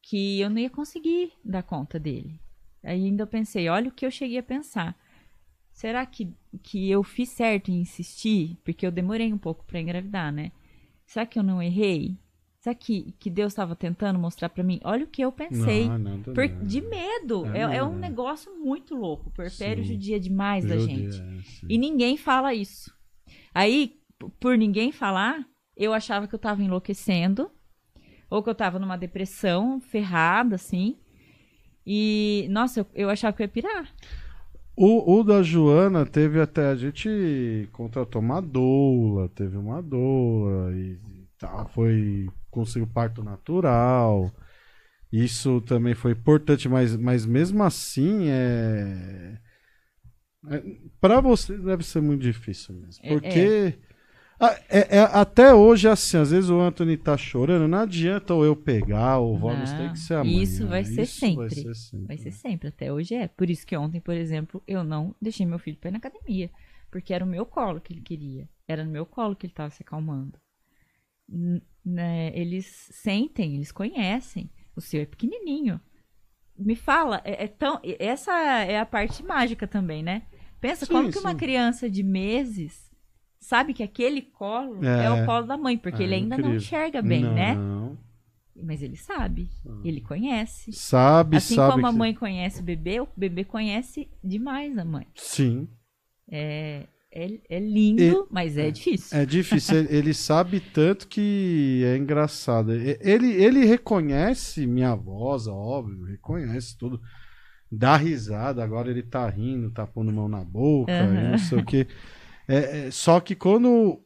que eu não ia conseguir dar conta dele. Aí ainda eu pensei, olha o que eu cheguei a pensar. Será que, que eu fiz certo em insistir? Porque eu demorei um pouco pra engravidar, né? Será que eu não errei? Será que, que Deus estava tentando mostrar pra mim? Olha o que eu pensei. Não, não, não, de medo. É, É, é um negócio muito louco. O Porpério Sim. judia demais da gente. é. E ninguém fala isso. Aí, por ninguém falar, eu achava que eu tava enlouquecendo. Ou que eu tava numa depressão ferrada, assim. E, nossa, eu, eu achava que eu ia pirar. O, o da Joana teve até. A gente contratou uma doula, teve uma doula e tal. Foi. Conseguiu parto natural. Isso também foi importante, mas, mas mesmo assim é. é para você deve ser muito difícil mesmo. É, Porque. a- é- é- até hoje, assim, às vezes o Anthony tá chorando, não adianta ou eu pegar, ou vamos ter que ser a mãe. isso vai né? ser Isso sempre. Vai ser sempre. Vai ser sempre, até hoje é. Por isso que ontem, por exemplo, eu não deixei meu filho pra ir na academia. Porque era o meu colo que ele queria. Era no meu colo que ele tava se acalmando. Né, eles sentem, eles conhecem. O seu é pequenininho. Me fala, é, é tão. Essa é a parte mágica também, né? Pensa Sim, como que uma criança de meses sabe que aquele colo é, É. o colo da mãe, porque É ele ainda não incrível. enxerga bem, né? Não. Mas ele sabe, ele conhece. Sabe, Assim sabe. como a que- mãe conhece o bebê, o bebê conhece demais a mãe. Sim. É, é, é lindo, mas é difícil. É difícil. ele, sabe tanto que é engraçado. E- Ele, ele reconhece minha voz, óbvio, reconhece tudo. Dá risada, agora ele tá rindo, tá pondo mão na boca, e não sei o quê. É, é, só que quando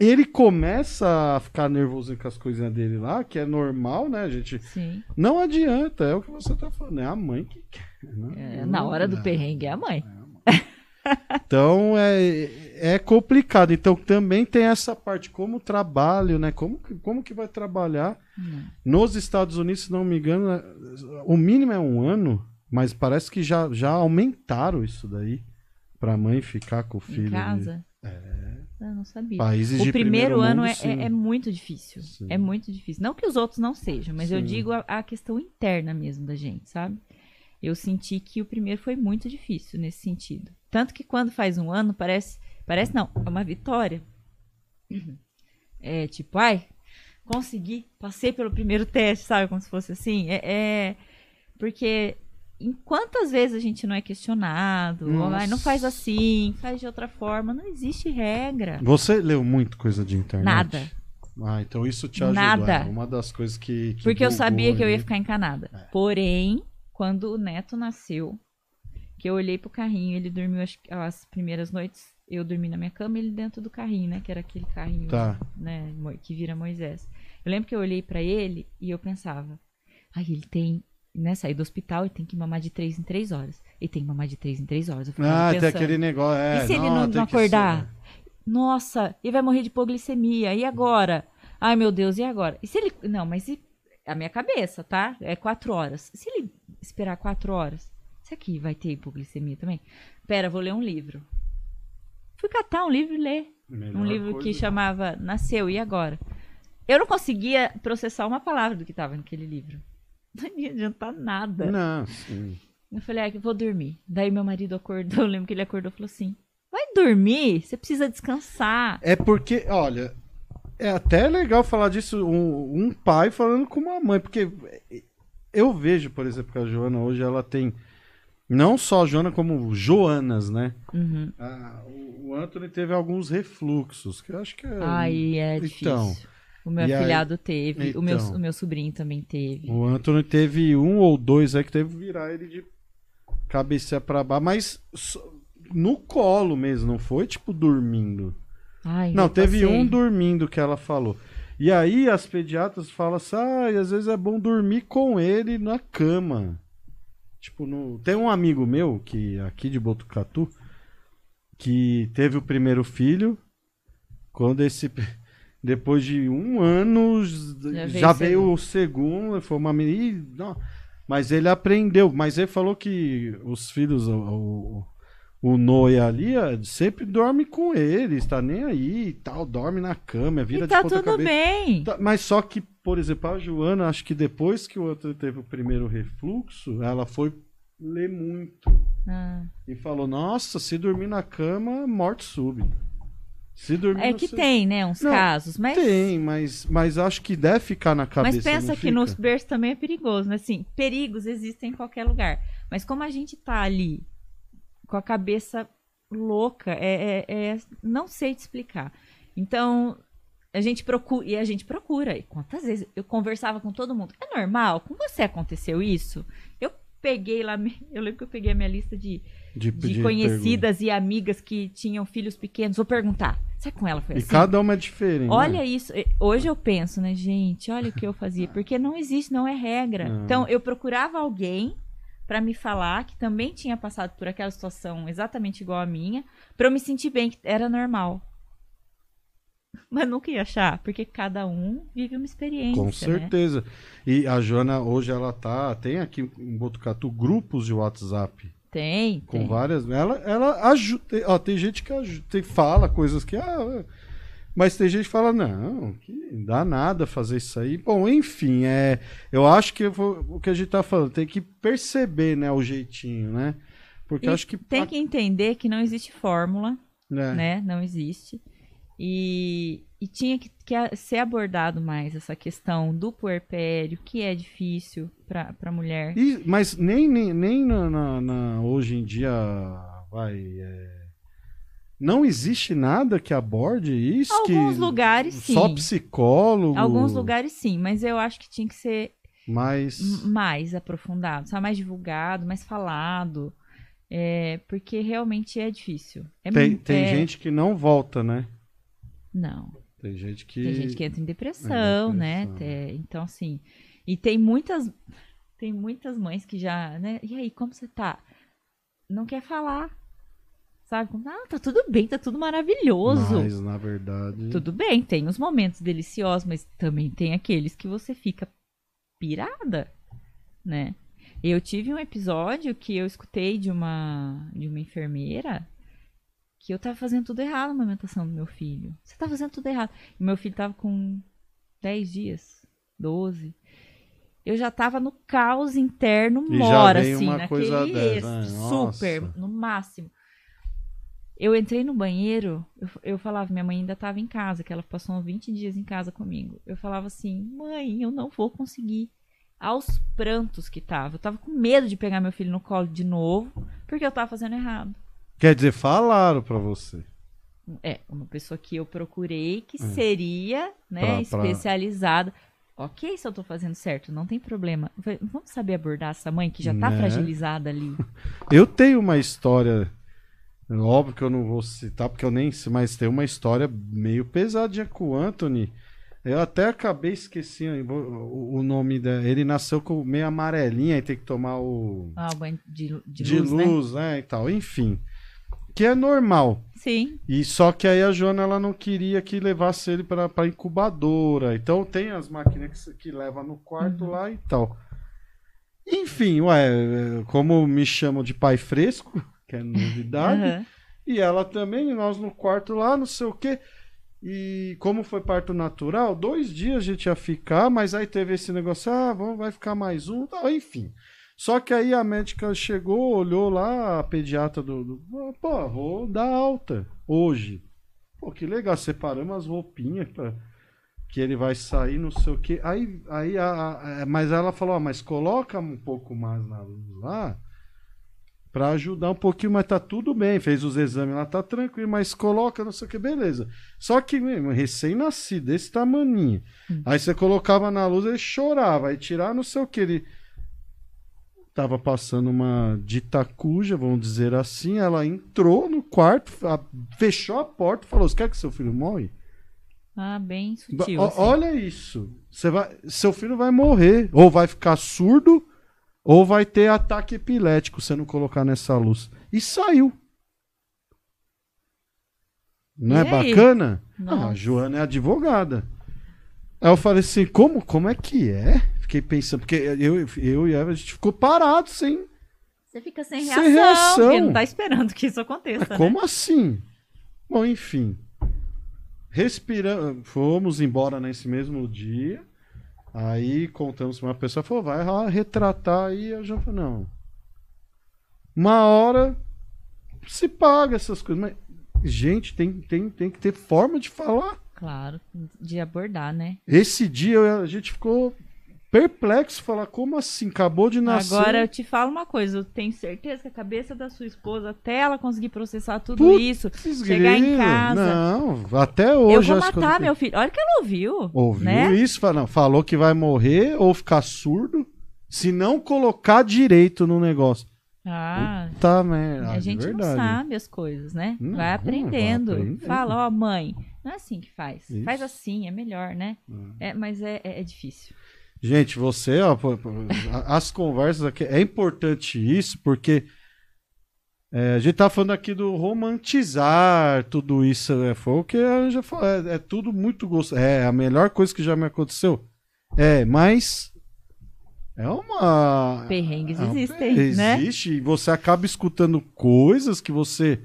ele começa a ficar nervoso com as coisinhas dele lá, que é normal, né, gente? Sim. Não adianta, é o que você tá falando, é a mãe que quer. né? É, na hora do Não. perrengue é a mãe. Então é, é complicado. Então também tem essa parte como trabalho, né? Como, como que vai trabalhar? Não. Nos Estados Unidos, se não me engano, é- o mínimo é um ano, mas parece que já, já aumentaram isso daí pra mãe ficar com o filho. Em ali. casa. É. Eu não sabia. Países o de primeiro, ano mundo, é, é, é muito difícil. Sim. É muito difícil. Não que os outros não sejam, mas eu Sim. digo a, a questão interna mesmo da gente, sabe? Eu senti que o primeiro foi muito difícil nesse sentido. Tanto que quando faz um ano, parece. Parece não, é uma vitória. É tipo, ai, consegui, passei pelo primeiro teste, sabe? Como se fosse assim. É, é- porque em quantas vezes a gente não é questionado? Ou, ai, não faz assim, faz de outra forma. Não existe regra. Você leu muito coisa de internet? Nada. Ah, então isso te ajudou. Nada. É uma das coisas que. que Porque eu sabia que eu ia ali. ficar encanada. É. Porém, quando o neto nasceu, que eu olhei pro carrinho, ele dormiu que as primeiras noites, eu dormi na minha cama e ele dentro do carrinho, né? Que era aquele carrinho, Tá. né? Que vira Moisés. Eu lembro que eu olhei pra ele e eu pensava, ai, ele tem, né? Sair do hospital e tem que mamar de três em três horas. Ele tem que mamar de três em três horas. Eu Ah, tem pensando, aquele negócio. É, E se ele não- tem não acordar? ser. Nossa, ele vai morrer de hipoglicemia. E agora? Ai, meu Deus, e agora? E se ele. Não, mas e... a minha cabeça, tá? É quatro horas. Se ele esperar quatro horas, isso aqui vai ter hipoglicemia também? Pera, vou ler um livro. Fui catar um livro e ler. Melhor Um livro que chamava Nasceu, e agora? Eu não conseguia processar uma palavra do que estava naquele livro. Não ia adiantar nada. Não, sim. Eu falei, ah, eu vou dormir. Daí meu marido acordou, eu lembro que ele acordou e falou assim: vai dormir? Você precisa descansar. É porque, olha, é até legal falar disso, um, um pai falando com uma mãe, porque eu vejo, por exemplo, que a Joana hoje ela tem não só a Joana, como Joanas, né? Uhum. Ah, o, Anthony teve alguns refluxos, que eu acho que é. Ai, é difícil. Então, o meu e aí- afilhado teve, o, meu, Então. o meu sobrinho também teve. O Anthony teve um ou dois aí que teve que virar ele de cabeceira pra baixo, mas no colo mesmo, não foi tipo dormindo. Ai, Não, teve passei. um dormindo que ela falou. E aí as pediatras falam assim, ah, às vezes é bom dormir com ele na cama. Tipo, no... tem um amigo meu, que aqui de Botucatu, que teve o primeiro filho, quando esse... Depois de um ano, já, veio o veio o segundo, foi uma menina... Mas ele aprendeu, mas ele falou que os filhos, o, o, o Noia ali, ó, sempre dorme com ele, está nem aí e tal, dorme na cama, vira E tá de ponta tudo cabeça. bem. Tá, Mas só que, por exemplo, a Joana, acho que depois que o outro teve o primeiro refluxo, ela foi ler muito. Ah. E falou, nossa, se dormir na cama, morte súbita. Se dormir É que seu- tem, né, uns Não, casos, mas Tem, mas, mas acho que deve ficar na cabeça. Mas pensa que nos berços também é perigoso, né? Assim, perigos existem em qualquer lugar. Mas como a gente tá ali com a cabeça louca, é, é- é- não sei te explicar. Então, a gente procura, e a gente procura. E quantas vezes eu conversava com todo mundo? É normal? Com você aconteceu isso? Eu peguei lá, eu lembro que eu peguei a minha lista de, De, de conhecidas e amigas que tinham filhos pequenos. Vou perguntar. Será que com ela foi pergunta. E assim? cada uma é diferente. Olha né? isso. E- Hoje eu penso, né, gente? Olha o que eu fazia. Porque não existe, não é regra. Não. Então, eu procurava alguém pra me falar que também tinha passado por aquela situação exatamente igual a minha, pra eu me sentir bem, que era normal. Mas nunca ia achar, porque cada um vive uma experiência. Com né? certeza. E a Joana, hoje, ela tá. Tem aqui em Botucatu grupos de WhatsApp. Tem, Com tem. várias. Ela, ela ajuda. Ó, tem gente que ajuda, tem, fala coisas que. Ah, mas tem gente que fala, não, que dá nada fazer isso aí. Bom, enfim, é, eu acho que eu vou- o que a gente tá falando, tem que perceber, né, o jeitinho, né? Porque E acho que. Tem que entender que não existe fórmula. né, né? Não existe. E, e tinha que, que ser abordado mais essa questão do puerpério, que é difícil para a mulher. E- mas nem, nem, nem na, na- na- hoje em dia vai. é, não existe nada que aborde isso. Alguns que, lugares, Só sim. psicólogo. Alguns lugares sim, mas eu acho que tinha que ser Mas. m- mais aprofundado, sabe? mais divulgado, mais falado. É, porque realmente é difícil. É Tem, mu- tem é- gente que não volta, né? Não. Tem gente que. Tem gente que entra em depressão, É, né? depressão. Te- Então, assim. E tem muitas. Tem muitas mães que já, né? E aí, como você tá? Não quer falar. Sabe? Ah, tá tudo bem, tá tudo maravilhoso. Mas, na verdade. Tudo bem, tem os momentos deliciosos, mas também tem aqueles que você fica pirada, né? Eu tive um episódio que eu escutei de uma de uma enfermeira que eu tava fazendo tudo errado na amamentação do meu filho. Você tá fazendo tudo errado. E meu filho tava com 10 dias, 12. Eu já tava no caos interno E mora, assim, naquele êxito, né? Nossa. super, no máximo. Eu entrei no banheiro, eu, eu falava, minha mãe ainda estava em casa, que ela passou 20 dias em casa comigo. Eu falava assim, mãe, eu não vou conseguir. Aos prantos que tava. Eu tava com medo de pegar meu filho no colo de novo, porque eu tava fazendo errado. Quer dizer, falaram pra você. É, uma pessoa que eu procurei que É. seria, né, Pra- pra- especializada. Ok, se eu tô fazendo certo, não tem problema. Vamos saber abordar essa mãe que já tá Né? fragilizada ali. Eu tenho uma história. Óbvio que eu não vou citar, porque eu nem sei, mas tem uma história meio pesadinha com o Anthony. Eu até acabei esquecendo o, o nome dele. Ele nasceu com meio amarelinha e tem que tomar o. Ah, o banho de, de, de luz, luz, né? né? E tal. Enfim. Que é normal. Sim. E só que aí a Joana ela não queria que levasse ele pra, pra incubadora. Então tem as máquinas que, que leva no quarto Uhum. lá e tal. Enfim, ué, como me chamam de pai fresco, que é novidade. Aham. E ela também, nós no quarto lá, não sei o quê. E como foi parto natural, dois dias a gente ia ficar, mas aí teve esse negócio, ah, vamos, vai ficar mais um, tal, enfim. Só que aí a médica chegou, olhou lá, a pediatra do. do pô, vou dar alta hoje. Pô, que legal, separamos as roupinhas pra, que ele vai sair, não sei o quê. Aí, aí a, a- mas ela falou, ah, mas coloca um pouco mais na luz lá pra ajudar um pouquinho, mas tá tudo bem. Fez os exames lá, tá tranquilo, mas coloca, não sei o que, beleza. Só que, mesmo, recém-nascido, desse tamaninho. Aí você colocava na luz, ele chorava, aí tirar não sei o que. Ele tava passando uma ditacuja, vamos dizer assim. Ela entrou no quarto, a- fechou a porta e falou: Você quer que seu filho morre? Ah, bem sutil. assim. Olha isso. Você vai, seu filho vai morrer. Ou vai ficar surdo, ou vai ter ataque epilético se não colocar nessa luz. E saiu. Não E é aí? bacana? Ah, a Joana é advogada. Aí eu falei assim, como, como é que é? Fiquei pensando, porque eu, eu e Eva, a gente ficou parado sem. Você fica sem Sem reação, reação. porque não tá esperando que isso aconteça, né? Como assim? Bom, enfim. Respiramos, fomos embora nesse mesmo dia. Aí contamos pra uma pessoa, falou, vai lá retratar aí. Eu já falei, não. Uma hora se paga essas coisas. Mas, gente, tem, tem, tem que ter forma de falar. Claro, de abordar, né? Esse dia a gente ficou perplexo, falar, como assim? Acabou de nascer. Agora eu te falo uma coisa, eu tenho certeza que a cabeça da sua esposa, até ela conseguir processar tudo Putz, isso, Putz, chegar em grilo. casa. Não, até hoje. eu vou matar eu- meu filho. Olha que ela ouviu. Ouviu né? isso? Não, falou que vai morrer ou ficar surdo se não colocar direito no negócio. Ah, Tá, merda. a gente verdade. não sabe as coisas, né? Não, vai vai aprendendo. aprendendo. Fala, ó, mãe, não é assim que faz. Isso. Faz assim, é melhor, né? É, mas é, é, é difícil. Gente, você, ó, as conversas aqui, é importante isso, porque é, a gente tá falando aqui do romantizar tudo isso, né? Foi o que a já falou, é, é tudo muito gostoso. É a melhor coisa que já me aconteceu. É, mas é uma. Perrengues é existem, né? Existe, e você acaba escutando coisas que você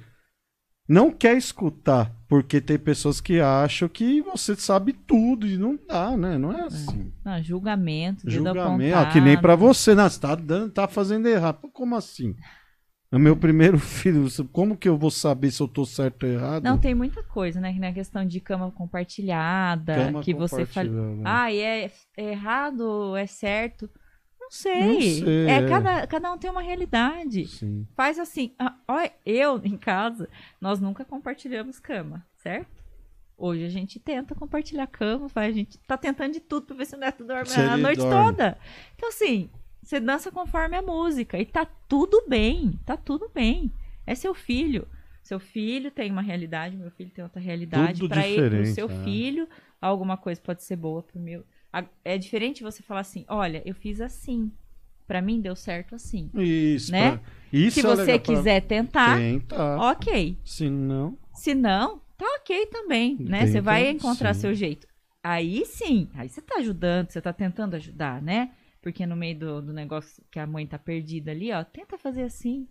não quer escutar, porque tem pessoas que acham que você sabe tudo e não dá, né? Não é assim. Não, julgamento, Julgamento, ah, que nem pra você, né? Você tá, dando, tá fazendo errado. Como assim? É meu primeiro filho, como que eu vou saber se eu tô certo ou errado? Não, tem muita coisa, né? Que na questão de cama compartilhada, Cama que você fala. Ah, e é, é errado, é certo. Não sei. Não sei, é, é. Cada, cada um tem uma realidade. Sim. Faz assim. ah, olha, eu, em casa, nós nunca compartilhamos cama, certo? Hoje a gente tenta compartilhar cama, faz, a gente tá tentando de tudo pra ver se o neto dorme Se a noite dorme. toda. Então, assim, você dança conforme a música e tá tudo bem, tá tudo bem. É seu filho. Seu filho tem uma realidade, meu filho tem outra realidade. Para ele, pro seu é. filho, alguma coisa pode ser boa pro meu. É diferente você falar assim: olha, eu fiz assim. Pra mim deu certo assim. Isso, Né? pra- isso Se é você pra- quiser tentar, Tenta. ok. Se não, Se não, tá ok também, né? Você Tenta, vai encontrar sim. seu jeito. Aí sim, aí você tá ajudando, você tá tentando ajudar, né? Porque no meio do, do negócio que a mãe tá perdida ali, ó, tenta fazer assim.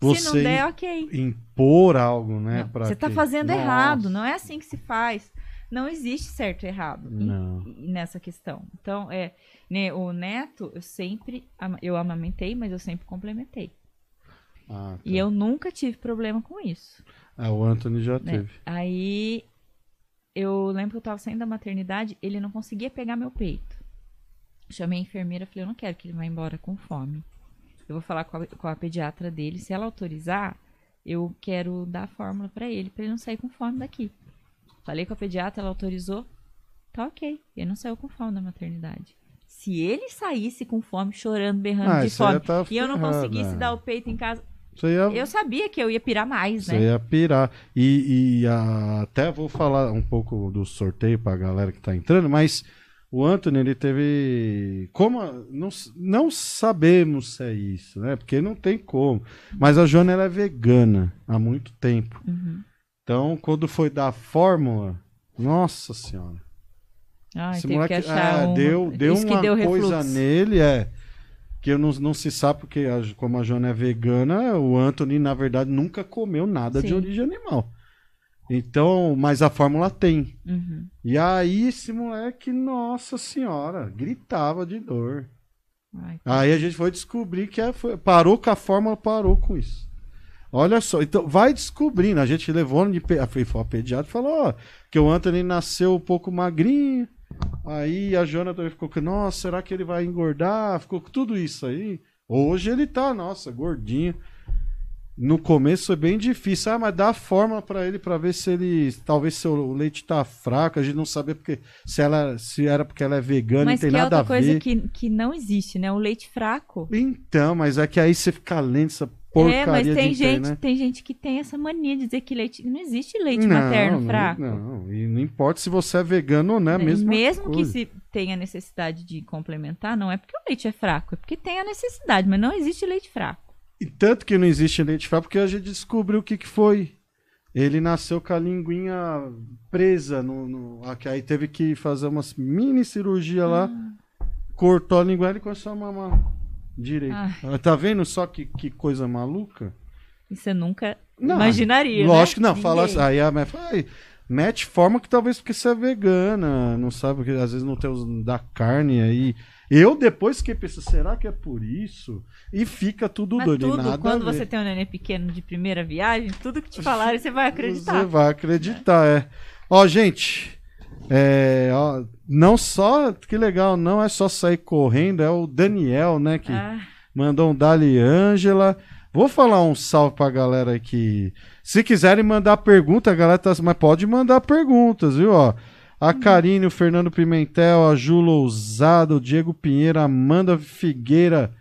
você Se não der, ok. impor algo, né? Não, pra você tá que- fazendo Nossa. errado, não é assim que se faz. Não existe certo e errado Não. nessa questão. Então, é, né, o neto, eu sempre, eu amamentei, mas eu sempre complementei. Ah, tá. E eu nunca tive problema com isso. Ah, o Anthony já né? teve. Aí, eu lembro que eu tava saindo da maternidade, ele não conseguia pegar meu peito. Chamei a enfermeira, falei, eu não quero que ele vá embora com fome. Eu vou falar com a, com a pediatra dele, se ela autorizar, eu quero dar a fórmula pra ele, pra ele não sair com fome daqui. Falei com a pediatra, ela autorizou, tá ok. Ele não saiu com fome da maternidade. Se ele saísse com fome, chorando, berrando Ah, de fome, tá e eu não ferrado, conseguisse é. dar o peito em casa, Você ia, eu sabia que eu ia pirar mais, você né? ia pirar. E, e, ah, até vou falar um pouco do sorteio pra galera que tá entrando, mas o Anthony, ele teve. Como. a- Não, não sabemos se é isso, né? Porque não tem como. Mas a Joana ela é vegana há muito tempo. Uhum. Então, quando foi dar fórmula, nossa senhora. Ai, Esse moleque que achar é, uma- deu, deu Isso uma deu coisa refluxo. nele, é. Que eu não, não se sabe, porque a- como a Joana é vegana, o Anthony, na verdade, nunca comeu nada de Sim. origem animal. Então, mas a fórmula tem. Uhum. E aí, esse moleque, nossa senhora, gritava de dor. Ai, Aí a gente foi descobrir que é- foi- parou com a fórmula, parou com isso. Olha só, então vai descobrindo. A gente levou de pe- a, pediatra e falou ó, que o Anthony nasceu um pouco magrinho. Aí a Joana também ficou nossa, será que ele vai engordar? Ficou com tudo isso aí. Hoje ele tá, nossa, gordinho. No começo foi bem difícil. Ah, mas dá a fórmula pra ele pra ver se ele. Talvez se o leite tá fraco. A gente não sabia porque, se, ela, se era porque ela é vegana, Mas não tem que é nada outra a ver. coisa que, que não existe, né? O leite fraco. Então, mas é que aí você fica lendo essa porcaria é, mas tem de gente, internet. tem gente que tem essa mania de dizer que leite. Não existe leite Não, materno não, fraco. Não, e não importa se você é vegano ou não, é né? mesma Mesmo que coisa. se tenha necessidade de complementar, não é porque o leite é fraco, é porque tem a necessidade, mas não existe leite fraco. E tanto que não existe leite fraco, porque a gente descobriu o que, que foi. Ele nasceu com a linguinha presa, no, no- que aí teve que fazer uma mini cirurgia lá, Ah. cortou a linguinha e começou a mamar direito. Ai. Tá vendo só que, que coisa maluca? Você nunca Não, imaginaria. Lógico né? que não, fala assim. Aí a mãe fala, "Ai, mete forma que talvez porque você é vegana, não sabe, porque às vezes não tem os da carne aí. Eu depois que penso, será que é por isso? E fica tudo Mas doido. tudo, nada quando você tem um neném pequeno de primeira viagem, tudo que te falarem, você vai acreditar. Você vai acreditar, é. Ó, gente, é, ó, não só, que legal, não é só sair correndo, é o Daniel, né, que Ah, mandou um Dali Ângela. Vou falar um salve pra galera aqui. Se quiserem mandar pergunta, a galera tá. Mas pode mandar perguntas, viu? Ó, a Karine, o Fernando Pimentel, a Ju Lousada, o Diego Pinheiro, a Amanda Figueira,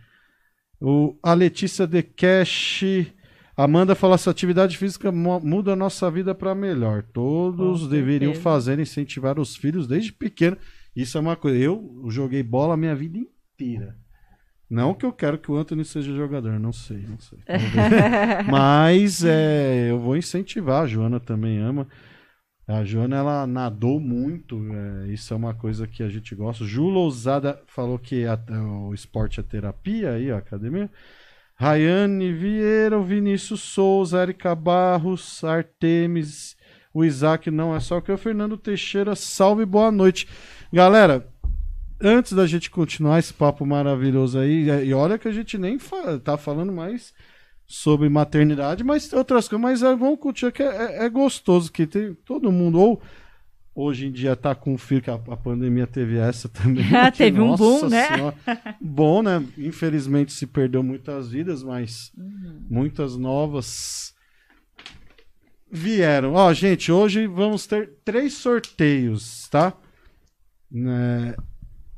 o, a Letícia De Cash. Amanda fala: essa atividade física mu- muda a nossa vida para melhor. Todos Com deveriam certeza. fazer, incentivar os filhos desde pequeno. Isso é uma coisa. Eu joguei bola a minha vida inteira. Não que eu quero que o Anthony seja jogador, não sei, não sei. Mas é, eu vou incentivar, a Joana também ama. A Joana, ela nadou muito, é, isso é uma coisa que a gente gosta. Ju Lousada falou que a- o esporte é terapia, aí, a academia. Rayane Vieira, o Vinícius Souza, Erika Barros, Artemis, o Isaac, não é só que o Fernando Teixeira, salve, boa noite. Galera, antes da gente continuar esse papo maravilhoso aí, e olha que a gente nem tá falando mais sobre maternidade, mas outras coisas, mas é, vamos continuar que é, é- é gostoso que tem todo mundo, ou hoje em dia tá com filho, que a, a pandemia teve essa também. que, Teve um boom, né? Senhora. Bom, né? Infelizmente se perdeu muitas vidas, mas muitas novas vieram. Ó, gente, hoje vamos ter três sorteios, tá? Né,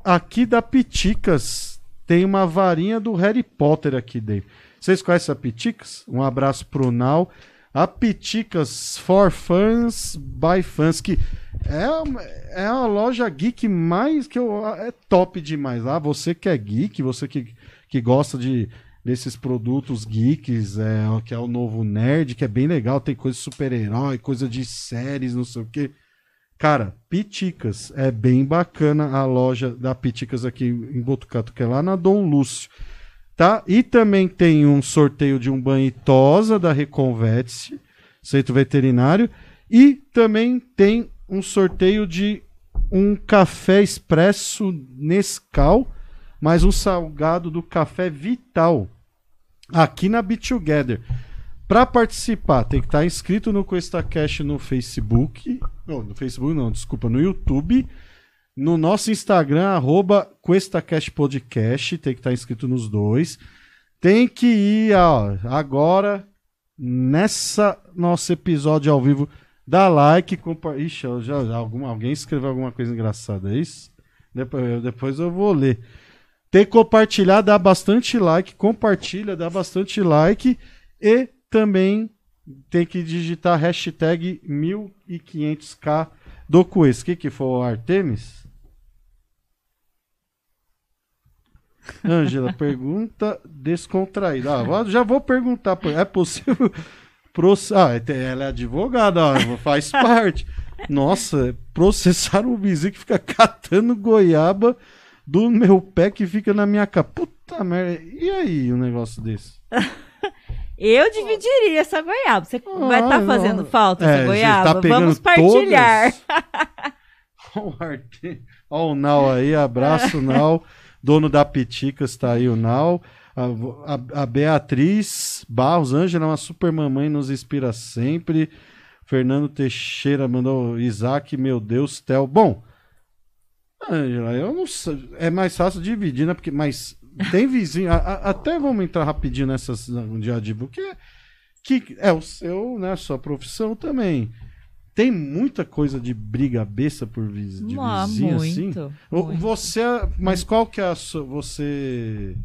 Aqui da Piticas tem uma varinha do Harry Potter aqui dentro. Vocês conhecem a Piticas? Um abraço pro Nau. A Piticas for Fans by Fans, que é, é a loja geek mais que eu, é top demais lá. Você que é geek, você que, que gosta de desses produtos geeks, é, que é o novo nerd, que é bem legal, tem coisa de super-herói, coisa de séries, não sei o que. Cara, Piticas, é bem bacana a loja da Piticas aqui em Botucatu, que é lá na Dom Lúcio. Tá? E também tem um sorteio de um banho tosa da Reconvete, centro veterinário, e também tem um sorteio de um café expresso Nescau, mais um salgado do Café Vital, aqui na Be Together. Para participar, tem que estar inscrito no QuestaCast no Facebook. Não, no Facebook não, desculpa, no YouTube. No nosso Instagram, arroba QuestaCast Podcast. Tem que estar inscrito nos dois. Tem que ir ó, agora, nessa nosso episódio ao vivo, dá like, compa... Ixi, já, já algum, alguém escreveu alguma coisa engraçada, é isso? Depois, eu- depois eu vou ler. Tem que compartilhar, dá bastante like, compartilha, dá bastante like e também tem que digitar hashtag 1500k do que foi o Artemis? Ângela, pergunta descontraída. Ah, já vou perguntar. É possível. Ah, ela é advogada, ó, faz parte. Nossa, processar um vizinho que fica catando goiaba do meu pé que fica na minha casa. Puta merda. E aí, um negócio desse? Eu dividiria essa goiaba. Você vai estar Ah, fazendo não. falta É, essa você goiaba? tá Vamos partilhar. O. Ó o Nau aí, abraço, Nau. Dono da Piticas, tá aí o Nau. A, a- a Beatriz Barros, Ângela, uma super mamãe, nos inspira sempre. Fernando Teixeira mandou Isaac, meu Deus, Tel. Bom, Ângela, eu não sei. É mais fácil dividir, né? Porque, mas tem vizinho. a- até vamos entrar rapidinho nessas um dia de porque que é o seu, né? Sua profissão também. Tem muita coisa de briga besta por viz, de Ah, vizinho assim. muito, O- muito. Você, mas qual que é a sua, você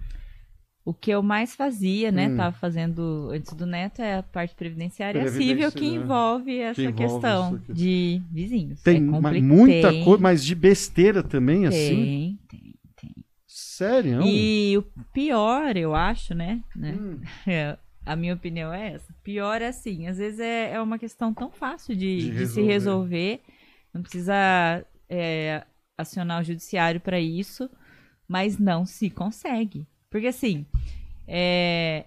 O que eu mais fazia, né? Hum. Tava fazendo antes do neto é a parte previdenciária Previdência, civil que né? envolve essa envolve questão de vizinhos. tem é muita tem, coisa, mas de besteira também assim? Tem, tem, tem. Sério? E o pior, eu acho, né? né? Hum. É, a minha opinião é essa. Pior é assim, às vezes é, é uma questão tão fácil de, De de se resolver. resolver. Não precisa é, acionar o judiciário para isso, mas não se consegue. Porque assim, é,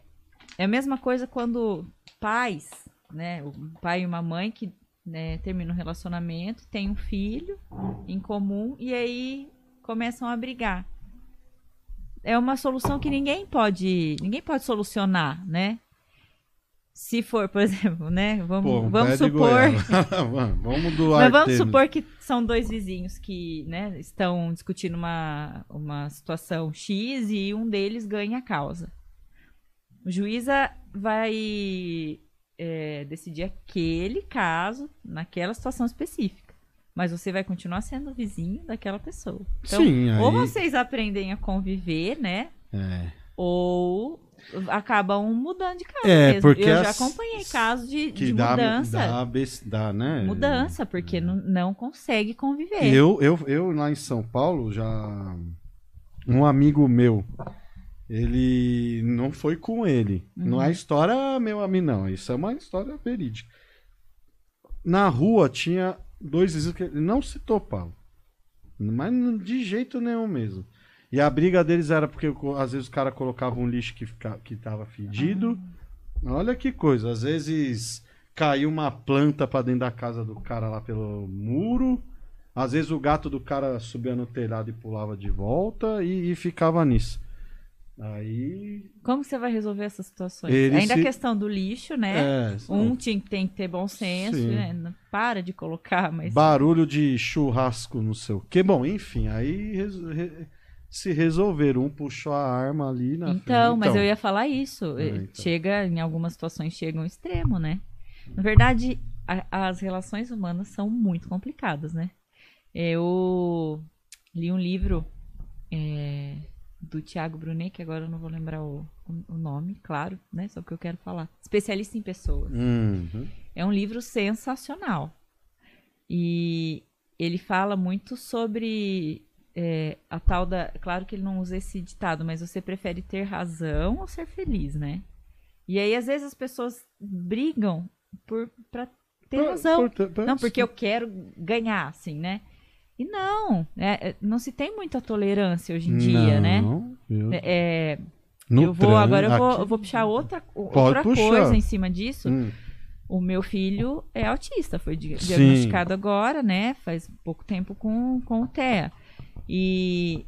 é a mesma coisa quando pais, né? Um pai e uma mãe que né, terminam um relacionamento, tem um filho em comum e aí começam a brigar é uma solução que ninguém pode, ninguém pode solucionar, né? Se for, por exemplo, né? Vamos, Pô, um vamos supor, vamos do mas vamos supor que são dois vizinhos que, né, estão discutindo uma, uma situação X e um deles ganha a causa. O juíza vai é, decidir aquele caso naquela situação específica. Mas você vai continuar sendo vizinho daquela pessoa. Então, Sim, aí... ou vocês aprendem a conviver, né? É. Ou acabam mudando de casa É, mesmo. porque Eu já acompanhei casos de, Que de dá, mudança. dá, dá, né? Mudança, porque não, não consegue conviver. Eu, eu, eu lá em São Paulo já. Um amigo meu, ele não foi com ele. Não é história meu amigo, não. Isso é uma história verídica. Na rua tinha dois vizinhos que não se topavam. Mas de jeito nenhum mesmo. E a briga deles era porque às vezes o cara colocava um lixo que, fica, que tava fedido. Olha que coisa. Às vezes caiu uma planta pra dentro da casa do cara lá pelo muro. Às vezes o gato do cara subia no telhado e pulava de volta e, e ficava nisso. Aí. Como você vai resolver essas situações? Ele Ainda se- a questão do lixo, né? É, Um tinha, tem que ter bom senso, né? Não Para de colocar, mas. barulho de churrasco, não sei o que. Bom, enfim, aí re- se resolveram. Um puxou a arma ali na Então, frente. mas eu ia falar isso. É, Eh, então. Chega, em algumas situações, chega um extremo, né? Na verdade, a- as relações humanas são muito complicadas, né? Eu li um livro eh, do Tiago Brunet, que agora eu não vou lembrar o, o nome, claro, né? Só que eu quero falar. Especialista em pessoas. Uhum. É um livro sensacional. E ele fala muito sobre é, a tal da. Claro que ele não usa esse ditado, mas você prefere ter razão ou ser feliz, né? E aí, às vezes, as pessoas brigam por pra ter Por- razão. por- por- Não, porque eu quero ganhar, assim, né? E não, é, é, não se tem muita tolerância hoje em dia, né? Não, eu- É, No eu vou, trem, agora eu vou, eu vou puxar outra, outra puxar. coisa em cima disso. Hum, O meu filho é autista, foi di- Sim. diagnosticado agora, né? Faz pouco tempo com, com o TEA. E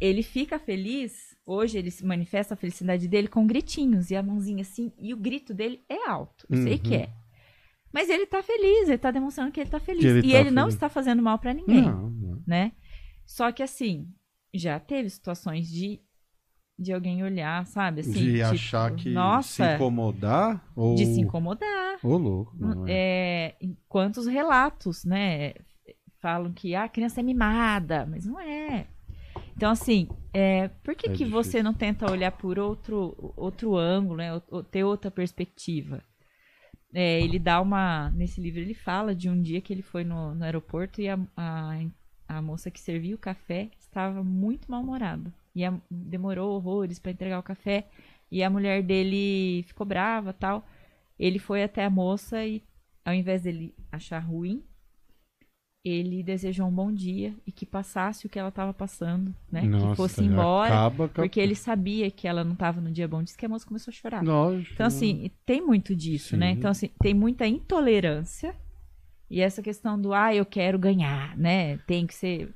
ele fica feliz, hoje ele se manifesta a felicidade dele com gritinhos e a mãozinha assim, e o grito dele é alto. Eu sei Uhum. que é. Mas ele tá feliz, ele tá demonstrando que ele tá feliz. Ele e tá ele não feliz. está fazendo mal pra ninguém não, não. né? Só que assim, já teve situações de, de alguém olhar, sabe? Assim, de tipo, achar que se nossa, incomodar ou de se incomodar. Ô, louco. não é. É, quantos relatos, né? Falam que ah, a criança é mimada, mas não é. Então, assim, é, por que, É que você não tenta olhar por outro, outro ângulo, né? ou- ou ter outra perspectiva? É, ele dá uma. Nesse livro ele fala de um dia que ele foi no, no aeroporto e a, a, a moça que servia o café estava muito mal-humorada. E a- demorou horrores para entregar o café. E a mulher dele ficou brava tal. Ele foi até a moça e, ao invés dele achar ruim, ele desejou um bom dia e que passasse o que ela estava passando, né? que Nossa, fosse embora. acaba com a- Porque ele sabia que ela não estava no dia bom, disse que a moça começou a chorar. Lógico. Então, assim, tem muito disso, né? Sim. Então, assim, tem muita intolerância e essa questão do, ah, eu quero ganhar, né? Tem que ser.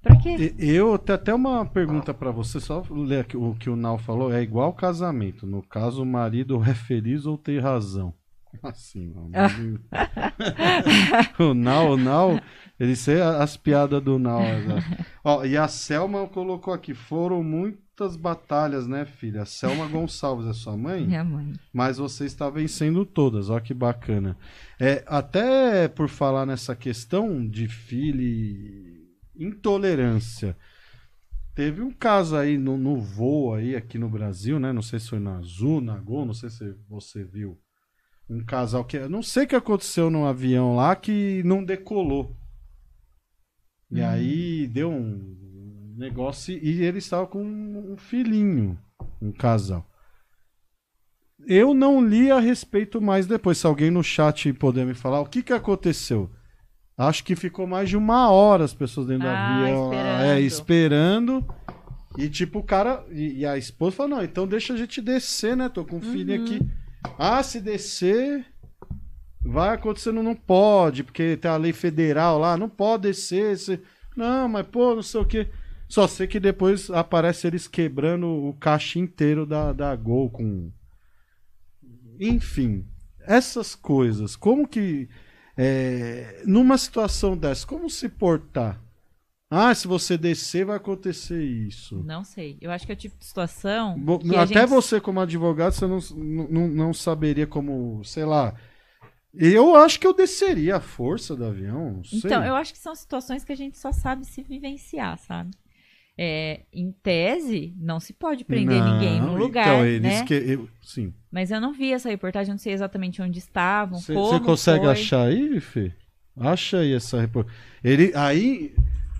Pra quê? Eu tenho até uma pergunta pra você, só ler o que o Nau falou, é igual casamento. No caso, o marido é feliz ou tem razão? Assim, mano. o Nau, o Nau, ele sei as piadas do Nau. Ó, e a Selma colocou aqui, foram muitas batalhas, né, filha? A Selma Gonçalves é sua mãe? Minha mãe. mas você está vencendo todas, ó que bacana. É, até por falar nessa questão de filho e intolerância, teve um caso aí no, no voo aí aqui no Brasil, né? Não sei se foi na Azul, na Gol, não sei se você viu. Um casal que, eu não sei o que aconteceu no avião lá que não decolou. E Hum. aí deu um negócio e ele estava com um filhinho, um casal. Eu não li a respeito mais depois. Se alguém no chat puder me falar o que, que aconteceu. Acho que ficou mais de uma hora as pessoas dentro do Ah, avião. lá, esperando. É, esperando. E tipo, o cara. E, e a esposa falou: não, então deixa a gente descer, né? Tô com um filho Uhum. aqui. Ah, se descer. Vai acontecendo, não pode, porque tem a lei federal lá, não pode descer. se- Não, mas pô, não sei o quê. Só sei que depois aparece eles quebrando o caixa inteiro da, da Gol com. Enfim, essas coisas. Como que. é, numa situação dessa, como se portar? Ah, se você descer, vai acontecer isso. Não sei. Eu acho que é o tipo de situação. Bo- Até gente- você, como advogado, você não, não, não saberia como, sei lá. Eu acho que eu desceria a força do avião. Então, eu acho que são situações que a gente só sabe se vivenciar, sabe? É, em tese, não se pode prender Não, ninguém no lugar, Então, eles né? que. eu- sim. Mas eu não vi essa reportagem, não sei exatamente onde estavam, você consegue foi. achar aí, Fê? Acha aí essa reportagem. Ele, aí,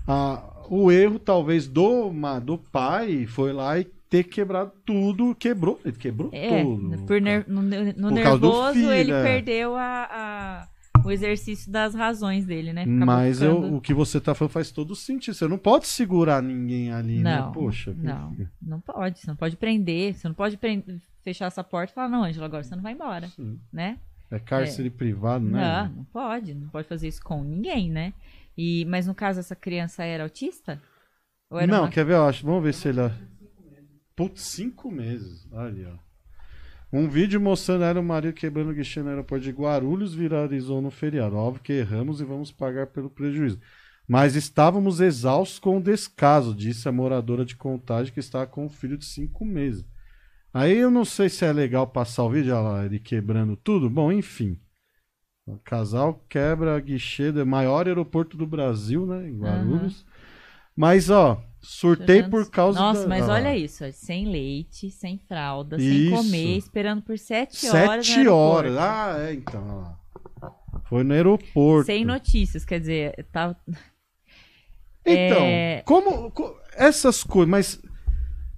a- o erro talvez do, do pai foi lá e ter quebrado tudo. Quebrou. Ele quebrou É, tudo. por ner- no, no Por nervoso, filho, ele é. perdeu a, a- o exercício das razões dele, né? Mas eu- o que você tá falando faz todo sentido. Você não pode segurar ninguém ali, Não, né? Poxa. não, não pode. Você não pode prender, você não pode prender- fechar essa porta e falar, não, Ângela, agora você não vai embora, Sim. né? É cárcere privado, né? Não, não pode, não pode fazer isso com ninguém, né? E, mas no caso, essa criança era autista? Ou era Não, uma- quer ver? Eu acho. Vamos ver se ele. Putz, cinco meses. Ali, ó. Um vídeo mostrando ela e o marido quebrando o guichê no aeroporto de Guarulhos viralizou no feriado. Óbvio que erramos e vamos pagar pelo prejuízo. Mas estávamos exaustos com o descaso, disse a moradora de Contagem que estava com um filho de cinco meses. Aí eu não sei se é legal passar o vídeo, olha lá, ele quebrando tudo. Bom, enfim. O casal quebra guichê do maior aeroporto do Brasil, né? Em Guarulhos. Mas, ó, surtei por causa Nossa, da... mas ah, olha isso, ó, sem leite, sem fralda, sem Isso. comer, esperando por sete, horas. Sete horas. Ah, é, então. Foi no aeroporto. Sem notícias, quer dizer, tá, Então, É. como, co- essas coisas, mas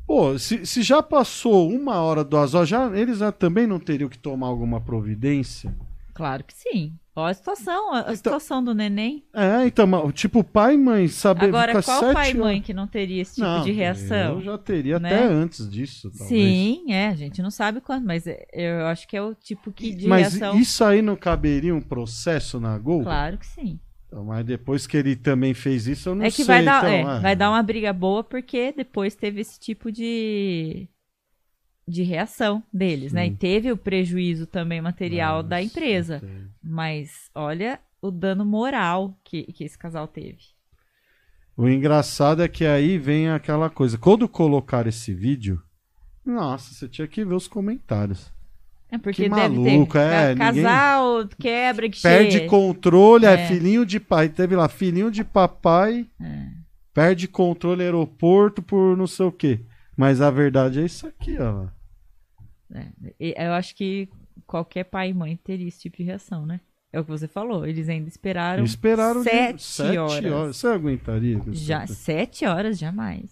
pô, se, se já passou uma hora, duas horas, já, eles já também não teriam que tomar alguma providência? Claro que sim. Ó a situação, a Então- situação do neném. É, então, mas, tipo, pai e mãe saber Agora, qual sete pai e mãe que não teria esse tipo Não, de reação? Eu já teria né? até antes disso, talvez. Sim, é, a gente não sabe quando, mas é- eu acho que é o tipo que de Mas reação. isso aí não caberia um processo na Gol? Claro que sim. Então, mas depois que ele também fez isso, eu não é que sei. vai dar, então, é, ah, vai dar uma briga boa porque depois teve esse tipo de de reação deles, né? E Sim. teve o prejuízo também material da nossa, empresa. tem. Mas olha o dano moral que, que esse casal teve. O engraçado é que aí vem aquela coisa. Quando colocar esse vídeo, nossa, você tinha que ver os comentários. É porque Que deve maluco, ter é, ca- ninguém- casal quebra que Perde cheia. controle, é. É. filhinho de pai. Teve lá, filhinho de papai, É. perde controle aeroporto por não sei o quê. Mas a verdade é isso aqui, ó. É, eu acho que qualquer pai e mãe teria esse tipo de reação, né? É o que você falou. Eles ainda esperaram, Esperaram de- sete, sete horas. Você aguentaria? Já, sete horas, jamais.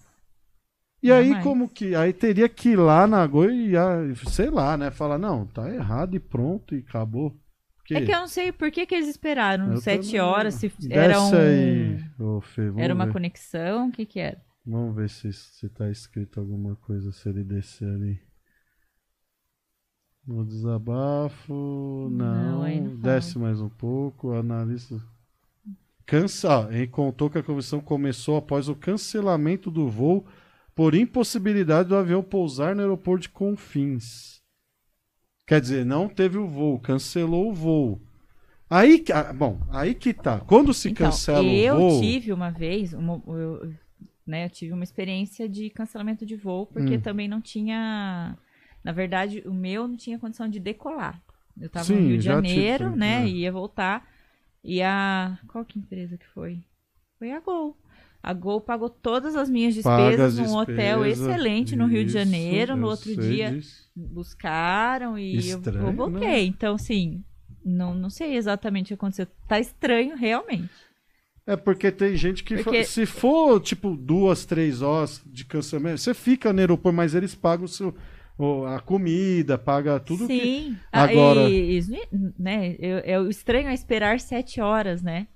E aí, Jamais. como que. Aí teria que ir lá na Goi e, sei lá, né? Falar, não, tá errado e pronto, e acabou. Porque É que eu não sei por que, que eles esperaram eu sete horas, se Desce era um... aí, Fê, Era uma ver. conexão, o que que era? Vamos ver se, se tá escrito alguma coisa, se ele descer ali. No desabafo, não. Não, não. Desce mais um pouco, analista. Cansa... Ele contou que a comissão começou após o cancelamento do voo por impossibilidade do avião pousar no aeroporto de Confins. Quer dizer, não teve o voo, cancelou o voo. Aí, ah, bom, aí que tá. Quando se então, cancela eu o voo, tive uma vez, uma, eu, né, eu tive uma experiência de cancelamento de voo, porque Hum. também não tinha... Na verdade, o meu não tinha condição de decolar. Eu tava Sim, no Rio de tive Janeiro, também, né, é. ia voltar. E a... Qual que empresa que foi? Foi a Gol. A Gol pagou todas as minhas despesas as num hotel excelente no Rio de Janeiro. No eu outro dia disso. buscaram e eu- Estranho, eu voltei. né? Então, assim, não, não sei exatamente o que aconteceu. Tá estranho, realmente. É porque tem gente que. fa- Porque- Se for, tipo, duas, três horas de cancelamento, você fica no aeroporto, mas eles pagam o seu, a comida, paga tudo que. Sim. Ah, Agora- isso, né, eu, eu estranho é esperar sete horas, né?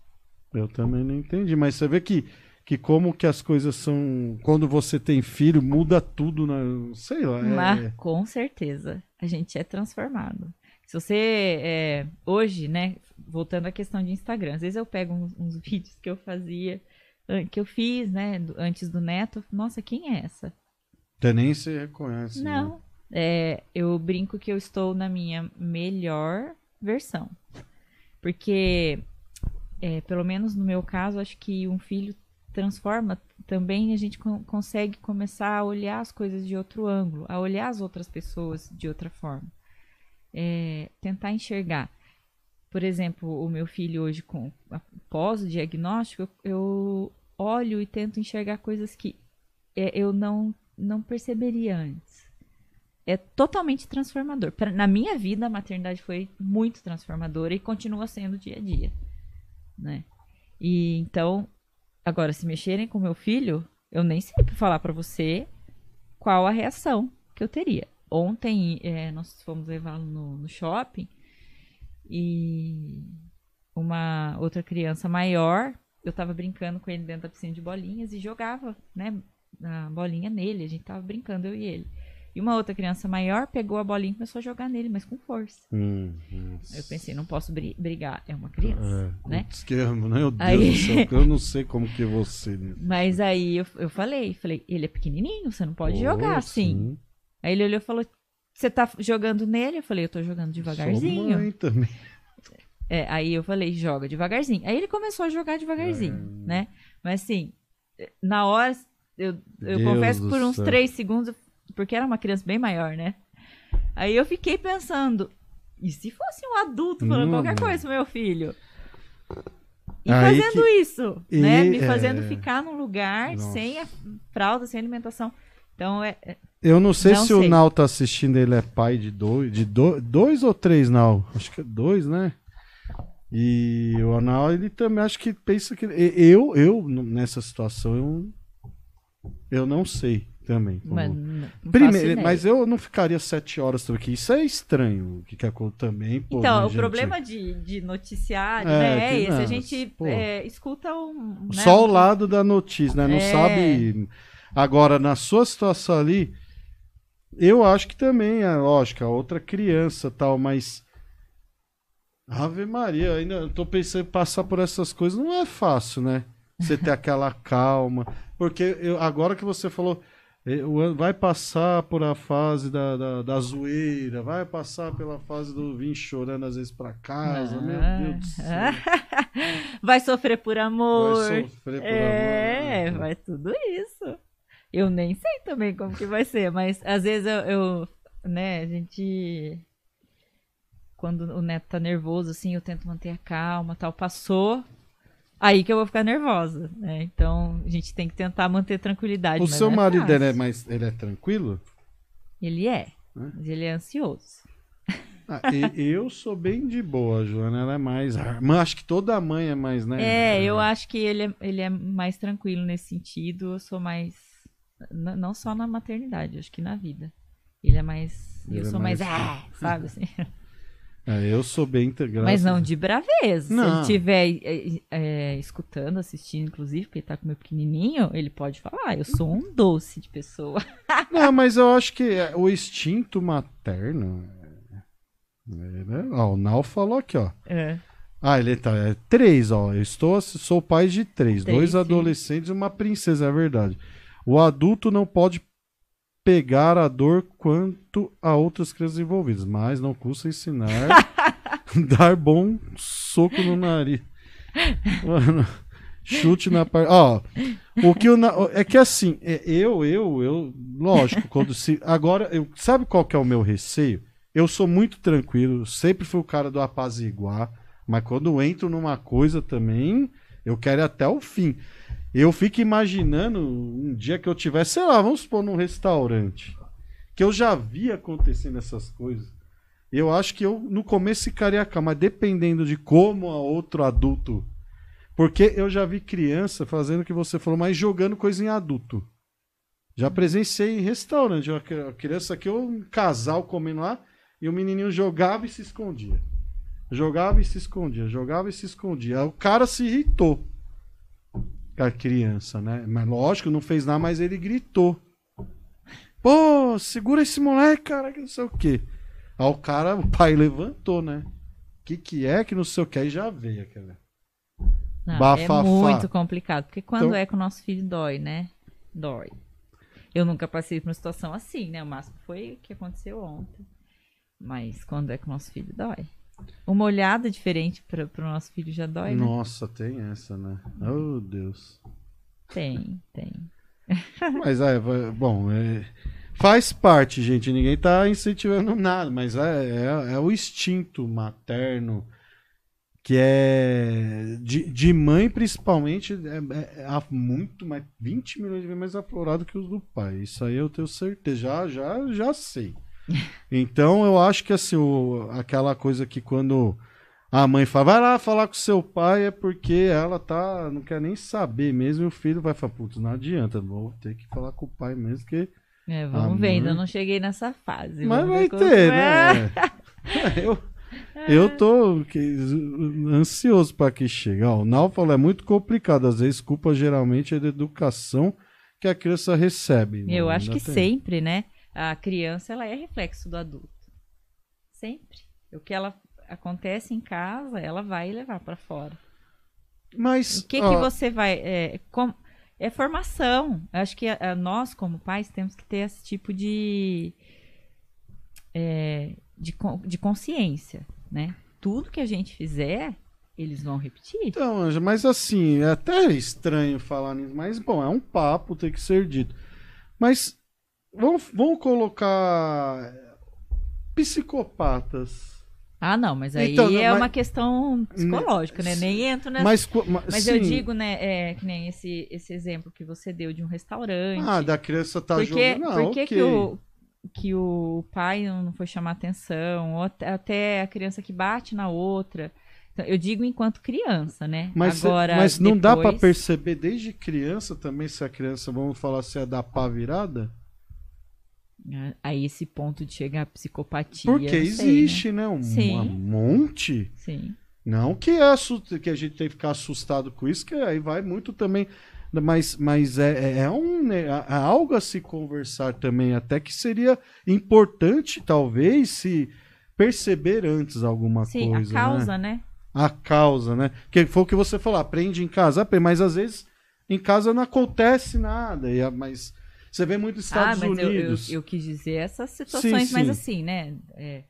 Eu também não entendi. Mas você vê que, que como que as coisas são. Quando você tem filho, muda tudo, né? Sei lá. é- Mas, com certeza, a gente é transformado. Se você, é, hoje, né, voltando à questão de Instagram, às vezes eu pego uns, uns vídeos que eu fazia, que eu fiz, né, antes do Neto, nossa, quem é essa? Até nem se reconhece. né? Não. É, eu brinco que eu estou na minha melhor versão. Porque, é, pelo menos no meu caso, acho que um filho transforma também a gente con- consegue começar a olhar as coisas de outro ângulo, a olhar as outras pessoas de outra forma. É, tentar enxergar. Por exemplo, o meu filho hoje, com após o diagnóstico, eu, olho e tento enxergar coisas que é, eu não, não perceberia antes. É totalmente transformador. Na minha vida, a maternidade foi muito transformadora e continua sendo dia a dia. Né? E então, agora, se mexerem com meu filho, eu nem sei falar pra você qual a reação que eu teria. Ontem, é, nós fomos levá-lo no, no shopping e uma outra criança maior, eu tava brincando com ele dentro da piscina de bolinhas e jogava, né, a bolinha nele, a gente tava brincando, eu e ele. E uma outra criança maior pegou a bolinha e começou a jogar nele, mas com força. Hum. Eu pensei, não posso bri- brigar, é uma criança, É, né? putz, que eu- meu Deus Aí- do céu, eu não sei como que você. Mas aí eu, eu falei, falei, ele é pequenininho, você não pode Pô, jogar assim. sim. Aí ele olhou e falou, você tá jogando nele? Eu falei, eu tô jogando Sou devagarzinho. mãe também. É, aí eu falei, joga devagarzinho. Aí ele começou a jogar devagarzinho, É. né? Mas assim, na hora, eu, eu Deus confesso por uns céu. três segundos, porque era uma criança bem maior, né? Aí eu fiquei pensando, e se fosse um adulto falando qualquer coisa pro meu filho? E Aí fazendo isso, né? E, Me fazendo é, ficar num lugar Nossa. sem a fralda, sem alimentação. Então, é, é- Eu não sei Não se sei. o Nau tá assistindo, ele é pai de dois, de do- dois ou três, Nau? Acho que é dois, né? E o Nau, ele também acho que pensa que. Eu, eu, nessa situação, eu, eu não sei. também. como- Mas, não Primeiro, mas eu não ficaria sete horas que isso é estranho. O que que acontece também, pô. Então, né, o gente? problema de, de noticiário, É, né, é esse. não, a gente é, escuta um. né, Só o lado da notícia, né? Não É. sabe. Agora, na sua situação ali, eu acho que também, é lógico, a outra criança tal, mas. Ave Maria, ainda tô pensando em passar por essas coisas, não é fácil, né? Você ter aquela calma. Porque eu- agora que você falou, ano- vai passar por a fase da, da, da zoeira, vai passar pela fase do vir chorando às vezes pra casa, meu Deus do céu. Vai sofrer por amor. Vai sofrer por é, amor. vai tudo isso. Eu nem sei também como que vai ser, mas às vezes eu, eu, né, a gente quando o neto tá nervoso assim, eu tento manter a calma, tal, passou, aí que eu vou ficar nervosa, né? Então, a gente tem que tentar manter tranquilidade, O seu é marido, ele é, mais, ele é tranquilo? Ele é, Hã? mas ele é ansioso. Ah, e- eu sou bem de boa, a Joana, ela é mais... Mas acho que toda mãe é mais, né? É, eu acho que ele é, ele é mais tranquilo nesse sentido. Eu sou mais. Não só na maternidade, acho que na vida. Ele é mais. Ele eu é sou mais. mais- ah, sabe assim? É, eu sou bem integrado. Mas não de braveza. Se Não. ele estiver é, é, escutando, assistindo, inclusive, porque ele tá com o meu pequenininho, ele pode falar. Eu sou um doce de pessoa. Não, mas eu acho que é, o instinto materno... É, né? Ó, o Nau falou aqui, ó. É. Ah, ele tá. É três, ó. Eu estou, sou pai de três. Três dois filhos. adolescentes e uma princesa, é verdade. O adulto não pode pegar a dor quanto a outras crianças envolvidas, mas não custa ensinar dar bom soco no nariz. Mano, chute na parte. Ó, o que eu na- é que assim, é, eu, eu, eu, lógico, quando se agora, eu, sabe qual que é o meu receio? Eu sou muito tranquilo, sempre fui o cara do apaziguar, mas quando entro numa coisa também, eu quero até o fim. Eu fico imaginando um dia que eu tivesse, sei lá, vamos supor num restaurante, que eu já vi acontecendo essas coisas. Eu acho que eu no começo ficaria calmo, mas dependendo de como a outro adulto. Porque eu já vi criança fazendo o que você falou, mas jogando coisa em adulto. Já presenciei em restaurante, uma cri- uma criança aqui, um casal comendo lá, e o menininho jogava e se escondia. Jogava e se escondia, jogava e se escondia. O cara se irritou. A criança, né? Mas lógico, não fez nada, mas ele gritou. Pô, segura esse moleque, cara, que não sei o quê. Aí o cara, o pai levantou, né? O que que é que não sei o que? Aí já veio aquela. Não, Bafafá. é muito complicado. Porque quando Então- é que o nosso filho dói, né? Dói. Eu nunca passei por uma situação assim, né? O máximo foi o que aconteceu ontem. Mas quando é que o nosso filho dói? Uma olhada diferente para o nosso filho já dói, né? Nossa, tem essa, né? Oh, Deus. Tem, tem. Mas é, bom, é, faz parte, gente. Ninguém tá incentivando nada, mas é, é, é o instinto materno que é de, de mãe, principalmente, é, é- é muito mais 20 milhões de vezes mais aflorado que os do pai. Isso aí eu tenho certeza, já, já, já sei. Então eu acho que assim, o- aquela coisa que quando a mãe fala, vai lá falar com seu pai, é porque ela tá, não quer nem saber mesmo, e o filho vai falar, putz, não adianta, vou ter que falar com o pai mesmo, que. É, vamos ver, ainda mãe- não cheguei nessa fase. Mas vai ter, é. né? eu, eu tô que- ansioso para que chegue. Ó, o Nau falou, é muito complicado, às vezes culpa geralmente é da educação que a criança recebe. Eu Não, acho ainda que tem. sempre, né? A criança, ela é reflexo do adulto. Sempre. O que ela acontece em casa, ela vai levar para fora. Mas, O que, que você vai. É, com- é formação. Eu acho que a- a nós, como pais, temos que ter esse tipo de. é, de, de consciência, né? Tudo que a gente fizer, eles vão repetir. Então, Anja, mas assim, é até estranho falar nisso, mas bom, é um papo, tem que ser dito. Mas vamos, vamos colocar psicopatas. Ah, não, mas aí Então, é mas- uma questão psicológica, né? Nem entro nessa. Mas, co- ma- Mas eu digo, né, é, que nem esse, esse exemplo que você deu de um restaurante. Ah, da criança tá Por que, jogando. Não, por que, ok. que, o, que o pai não foi chamar atenção? Ou até, a criança que bate na outra. Então, eu digo enquanto criança, né? Mas, Agora, mas não dá pra depois- perceber desde criança também se a criança, vamos falar, se é da pá virada? Aí esse ponto de chegar à psicopatia. Porque né? existe, né? Um, Sim. um monte. Sim. Não que, é que a gente tem que ficar assustado com isso, que aí vai muito também. Mas, mas é, é- é um, né, é algo a se conversar também, até que seria importante, talvez, se perceber antes alguma Sim, coisa. a né? causa, né? a causa, né? Que foi o que você falou, aprende em casa, aprende, mas às vezes em casa não acontece nada, e a- mas você vê muito Estados ah, mas eu, eu, Unidos. eu quis dizer essas situações Sim, mais sim. assim, né? É,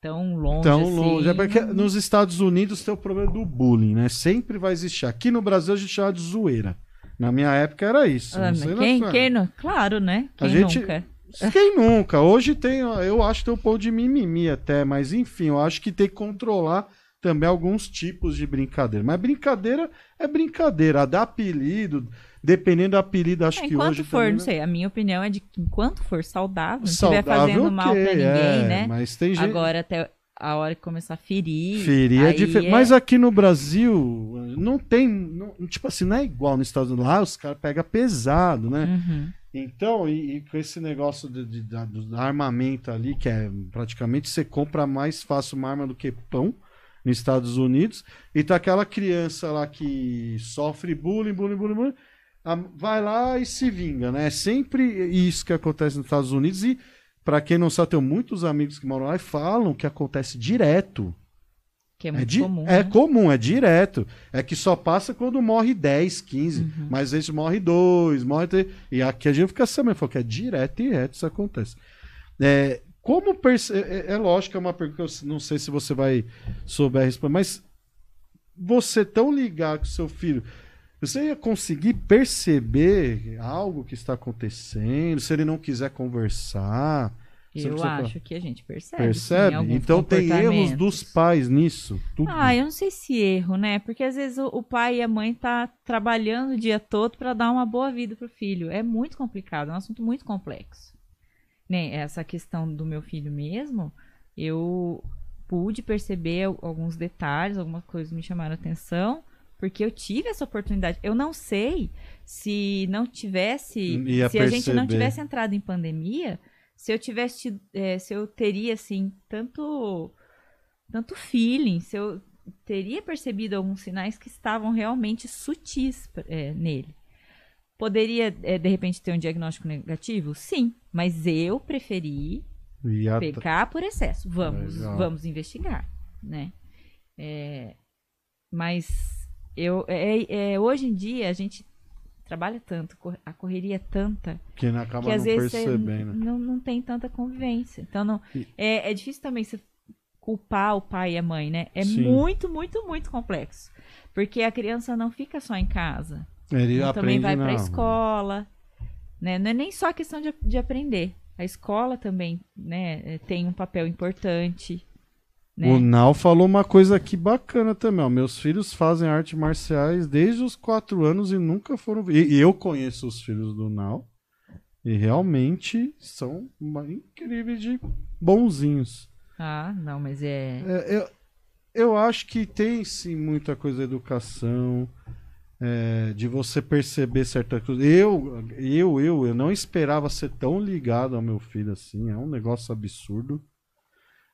tão longe Tão assim. longe. É porque nos Estados Unidos tem o problema do bullying, né? Sempre vai existir. Aqui no Brasil a gente chama de zoeira. Na minha época era isso. Ah, quem, quem não? Claro, né? A Quem gente- nunca? Quem nunca? Hoje tem, eu acho que tem um pouco de mimimi até, mas enfim, eu acho que tem que controlar também alguns tipos de brincadeira. Mas brincadeira é brincadeira. A dar apelido, dependendo do apelido, acho É, que enquanto hoje for, também, não né? sei, a minha opinião é de que enquanto for saudável, não estiver fazendo mal ok, pra ninguém, é, né? Mas tem gente. Agora até a hora que começar a ferir. Ferir é diferente. Mas aqui no Brasil, não tem. não- tipo assim, não é igual nos Estados Unidos. Lá os caras pegam pesado, né? Uhum. Então, e, e com esse negócio de, de- da- do armamento ali, que é praticamente você compra mais fácil uma arma do que pão nos Estados Unidos, e tá aquela criança lá que sofre bullying, bullying, bullying, bullying vai lá e se vinga, né? É sempre isso que acontece nos Estados Unidos e para quem não sabe, tenho muitos amigos que moram lá e falam que acontece direto. Que é É, muito di- comum. é né? comum, é direto. É que só passa quando morre 10, 15. Uhum. Mas vezes morre 2, morre 3. E aqui a gente fica sabendo, falou que é direto e reto isso acontece. É, como perce... é, é lógico, é uma pergunta que eu não sei se você vai souber responder, mas você tão ligado com seu filho, você ia conseguir perceber algo que está acontecendo? Se ele não quiser conversar, Eu acho que a gente percebe. percebe? sim, então tem erros dos pais nisso. Tudo. Ah, eu não sei se erro, né? Porque às vezes o, o pai e a mãe tá trabalhando o dia todo para dar uma boa vida pro filho. É muito complicado, é um assunto muito complexo. Né? Essa questão do meu filho mesmo, eu pude perceber al- alguns detalhes, algumas coisas me chamaram a atenção, porque eu tive essa oportunidade. Eu não sei se não tivesse, Ia se a gente não perceber. tivesse entrado em pandemia, se eu tivesse, tido- é, se eu teria assim tanto tanto feeling, se eu teria percebido alguns sinais que estavam realmente sutis é, nele. Poderia, é, de repente, ter um diagnóstico negativo? Sim, mas eu preferi a- pecar por excesso. Vamos, Legal. vamos investigar, né? É, mas eu, é, é, hoje em dia a gente trabalha tanto, a correria é tanta que não acaba que às não vezes percebendo. não, não tem tanta convivência. Então não, E- é, é difícil também você culpar o pai e a mãe, né? É Sim. muito, muito, muito complexo. Porque a criança não fica só em casa. Ele Ela também vai na pra rua. escola. Né? Não é nem só a questão de, de aprender. A escola também né, é, tem um papel importante. Né? O Nau falou uma coisa aqui bacana também. Ó. Meus filhos fazem artes marciais desde os quatro anos e nunca foram. E, e eu conheço os filhos do Nau. E realmente são incríveis de bonzinhos. Ah, não, mas é. É, eu, eu acho que tem sim muita coisa da educação, é, de você perceber certa coisa. Eu, eu, eu, eu não esperava ser tão ligado ao meu filho assim. É um negócio absurdo.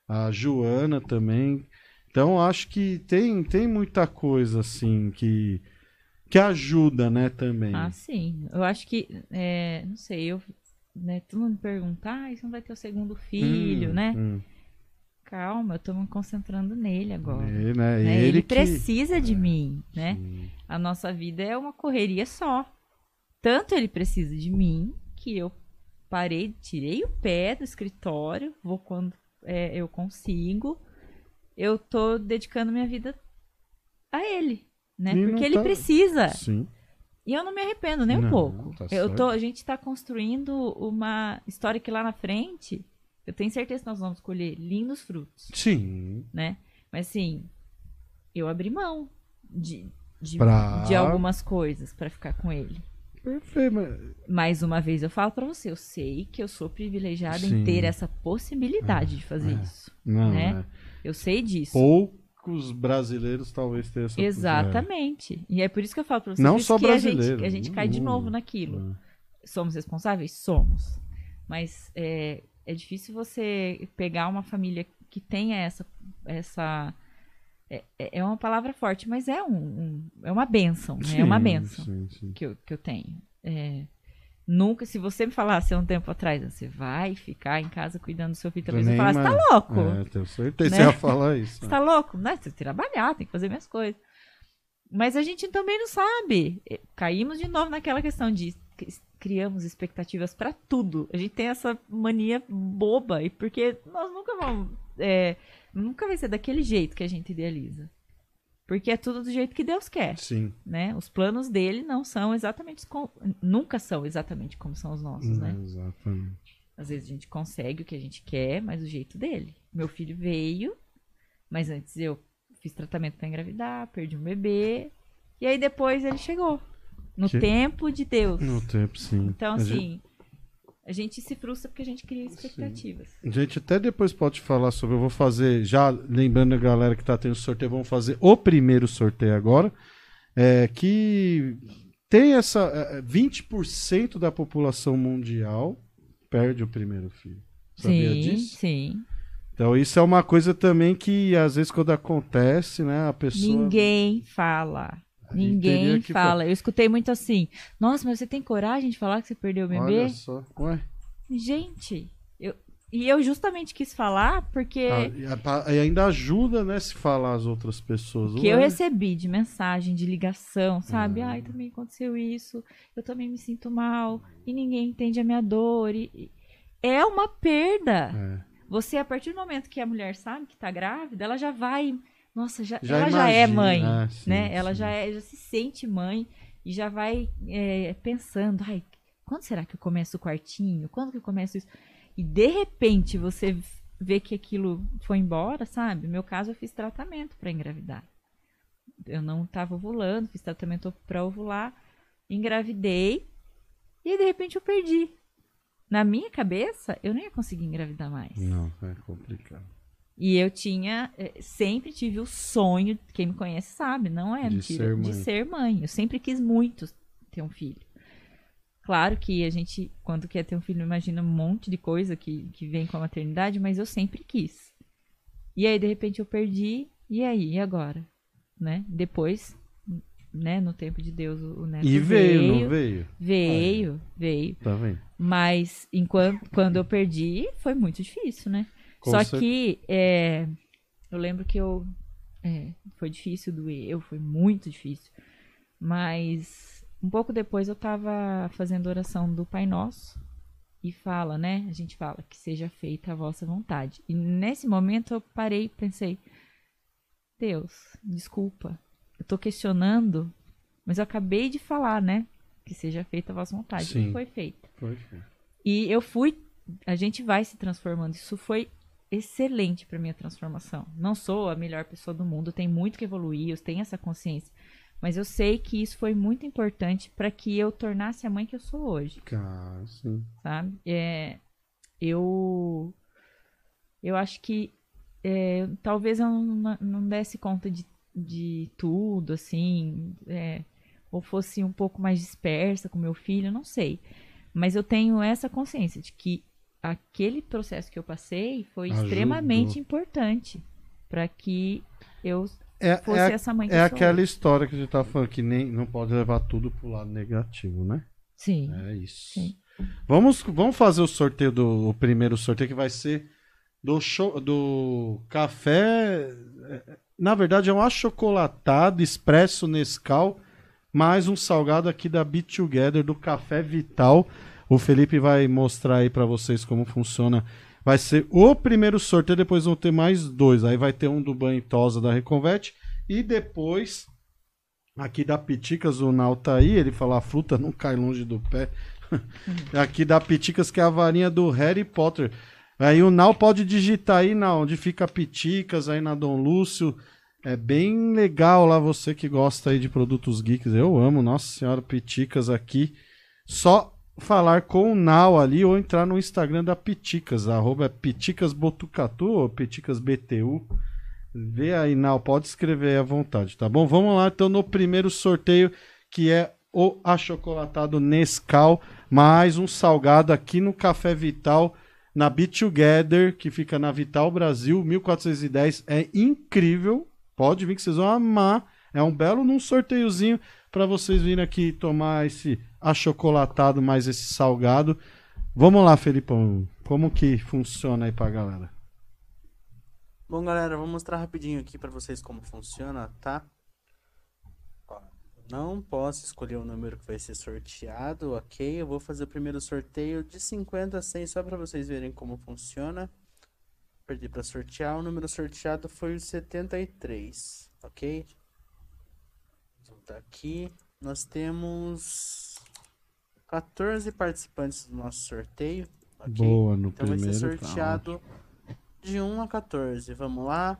A Joana também. Então acho que tem, tem muita coisa assim que que ajuda, né, também. Ah, sim. Eu acho que. é, não sei, eu. Né, todo mundo me pergunta, ah, você não vai ter o segundo filho, Hum, né? hum. Calma, eu tô me concentrando nele agora. Ele, né? né? Ele, Ele, que... precisa de mim, né? Sim. A nossa vida é uma correria só. Tanto ele precisa de mim, que eu parei, tirei o pé do escritório, vou quando é, eu consigo. Eu tô dedicando minha vida a ele, né? E Porque ele tá- precisa. Sim. E eu não me arrependo nem um Não, pouco. tá eu tô, a gente tá construindo uma história que lá na frente, eu tenho certeza que nós vamos colher lindos frutos Sim. né? Mas assim, eu abri mão de, de, Pra- de algumas coisas pra ficar com ele. Perfeito. mas- Mais uma vez eu falo pra você, eu sei que eu sou privilegiada Sim. em ter essa possibilidade de fazer é. isso. Não, Né? né? Eu sei disso. Pouco, poucos brasileiros talvez tenham essa Exatamente. E é por isso que eu falo pra você Não só que a gente, a gente cai de no novo naquilo. É. Somos responsáveis? Somos. Mas é, é difícil você pegar uma família que tenha essa. essa é, é uma palavra forte, mas é, um, um- é uma benção. né? é uma Sim, benção sim, sim. que eu, que eu tenho. É, nunca, se você me falasse há um tempo atrás, você vai ficar em casa cuidando do seu filho, talvez eu Nem falasse, tá mais- louco? É, tenho certeza que Né? você ia falar isso. Você tá louco? Não, tem que trabalhar, tem que fazer minhas coisas. Mas a gente também não sabe. E- Caímos de novo naquela questão de cri- criamos expectativas pra tudo. A gente tem essa mania boba e porque nós nunca vamos, é, nunca vai ser daquele jeito que a gente idealiza. Porque é tudo do jeito que Deus quer, Sim. né? Os planos dele não são exatamente com, nunca são exatamente como são os nossos, né? Exatamente. Às vezes a gente consegue o que a gente quer, mas do jeito dele. Meu filho veio, mas antes eu fiz tratamento pra engravidar, perdi um bebê. E aí depois ele chegou. No Que- tempo de Deus. No tempo, sim. Então, A gente- assim, a gente se frustra porque a gente cria expectativas. A gente até depois pode falar sobre. Eu vou fazer, já lembrando a galera que tá tendo sorteio, vamos fazer o primeiro sorteio agora. É, que tem essa. é, 20% da população mundial perde o primeiro filho. Sabia sim, disso? sim. Então isso é uma coisa também que às vezes quando acontece, né, a pessoa. Ninguém fala. A Ninguém que fala. Eu escutei muito assim. Nossa, mas você tem coragem de falar que você perdeu o bebê? Olha só. Ué. Gente, eu... e eu justamente quis falar porque. Ah, e ainda ajuda, né, se falar as outras pessoas. que eu Ué. recebi de mensagem, de ligação, sabe? Hum. Ai, também aconteceu isso, eu também me sinto mal, e ninguém entende a minha dor. e- É uma perda. É. Você, a partir do momento que a mulher sabe que tá grávida, ela já vai. Nossa, já, Já ela já é imagina, mãe, ah, sim, né? Ela sim. já, é, já se sente mãe e já vai é, pensando, ai, quando será que eu começo o quartinho? Quando que eu começo isso? E de repente você vê que aquilo foi embora, sabe? No meu caso, eu fiz tratamento para engravidar. Eu não estava ovulando, fiz tratamento para ovular, engravidei e de repente eu perdi. Na minha cabeça, eu não ia conseguir engravidar mais. Não, é complicado. E eu tinha, eh, sempre tive o sonho, quem me conhece sabe, não é De mentira, ser de mãe. ser mãe. Eu sempre quis muito ter um filho. Claro que a gente, quando quer ter um filho, imagina um monte de coisa que, que vem com a maternidade, mas eu sempre quis. E aí, de repente, eu perdi, e aí, e agora? Né? Depois, né, no tempo de Deus, o neto E veio, veio, não veio? veio, veio. Tá vendo? Mas enquanto, quando eu perdi, foi muito difícil, né? Com Só que é, eu lembro que eu. é, foi difícil doer, eu foi muito difícil. Mas um pouco depois eu tava fazendo oração do Pai Nosso e fala, né? A gente fala que seja feita a vossa vontade. E nesse momento eu parei e pensei: Deus, desculpa, eu tô questionando, mas eu acabei de falar, né? Que seja feita a vossa vontade. Sim. E foi feita. Foi. E eu fui, a gente vai se transformando. Isso foi excelente para minha transformação. Não sou a melhor pessoa do mundo, tenho muito que evoluir, eu tenho essa consciência. Mas eu sei que isso foi muito importante para que eu tornasse a mãe que eu sou hoje, Cara, sim. sabe? É, eu eu acho que é, talvez eu não, não desse conta de, de tudo, assim, é, ou fosse um pouco mais dispersa com meu filho, não sei. Mas eu tenho essa consciência de que aquele processo que eu passei foi Ajudou. extremamente importante para que eu É, fosse é, essa mãe que é aquela hoje. história que a gente tá falando, que nem, não pode levar tudo pro lado negativo, né? Sim. É isso. Sim. Vamos, vamos fazer o sorteio do o primeiro sorteio que vai ser do show, do café. é, Na verdade é um achocolatado expresso Nescau mais um salgado aqui da Be Together do Café Vital. O Felipe vai mostrar aí pra vocês como funciona. Vai ser o primeiro sorteio, depois vão ter mais dois. Aí vai ter um do banho tosa da Reconvete e depois aqui da Piticas o Nau tá aí, ele fala a fruta não cai longe do pé. Aqui da Piticas, que é a varinha do Harry Potter. Aí o Nau pode digitar aí na onde fica a Piticas, aí na Dom Lúcio. É bem legal lá, você que gosta aí de produtos geeks. Eu amo, nossa senhora, Piticas aqui. Só falar com o Nau ali ou entrar no Instagram da Piticas, arroba Piticas Botucatu ou Piticas BTU. Vê aí, Nau, pode escrever aí à vontade, tá bom? Vamos lá, então, no primeiro sorteio, que é o achocolatado Nescau, mais um salgado aqui no Café Vital, na Be Together, que fica na Vital Brasil, 1410. É incrível, pode vir que vocês vão amar. É um belo num sorteiozinho para vocês virem aqui tomar esse achocolatado mais esse salgado. Vamos lá, Felipão, como que funciona aí pra galera? Bom, galera, vou mostrar rapidinho aqui pra vocês como funciona, tá? Não posso escolher o número que vai ser sorteado, ok? Eu vou fazer o primeiro sorteio de 50 a 100 só pra vocês verem como funciona. Perdi pra sortear, o número sorteado foi o 73, ok? Vamos voltar aqui. Nós temos 14 participantes do nosso sorteio, ok? Boa, no Então vai primeiro. ser tá sorteado de 1 a 14. Vamos lá.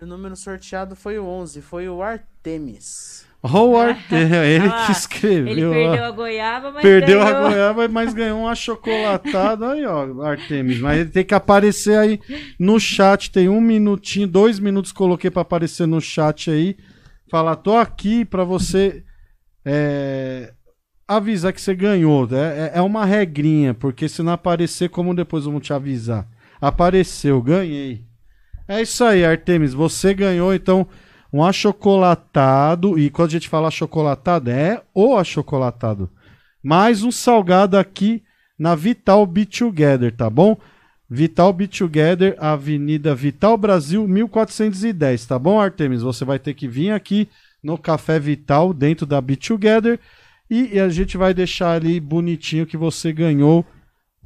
O número sorteado foi o 11, foi o Artemis. Howard, ele Ah, que escreveu. Ele ó. perdeu a goiaba, mas Perdeu ganhou. a goiaba, mas ganhou um achocolatado aí, ó, Artemis. Mas ele tem que aparecer aí no chat. Tem um minutinho, dois minutos coloquei pra aparecer no chat aí. Falar, tô aqui pra você é, avisar que você ganhou. né? É, é uma regrinha, porque se não aparecer, como depois vamos te avisar? Apareceu, ganhei. É isso aí, Artemis. Você ganhou, então, um achocolatado. E quando a gente fala achocolatado, é o achocolatado. Mais um salgado aqui na Vital Be Together, tá bom? Vital Be Together, Avenida Vital Brasil, 1410, tá bom, Artemis? Você vai ter que vir aqui no Café Vital, dentro da Be Together. E, e a gente vai deixar ali bonitinho que você ganhou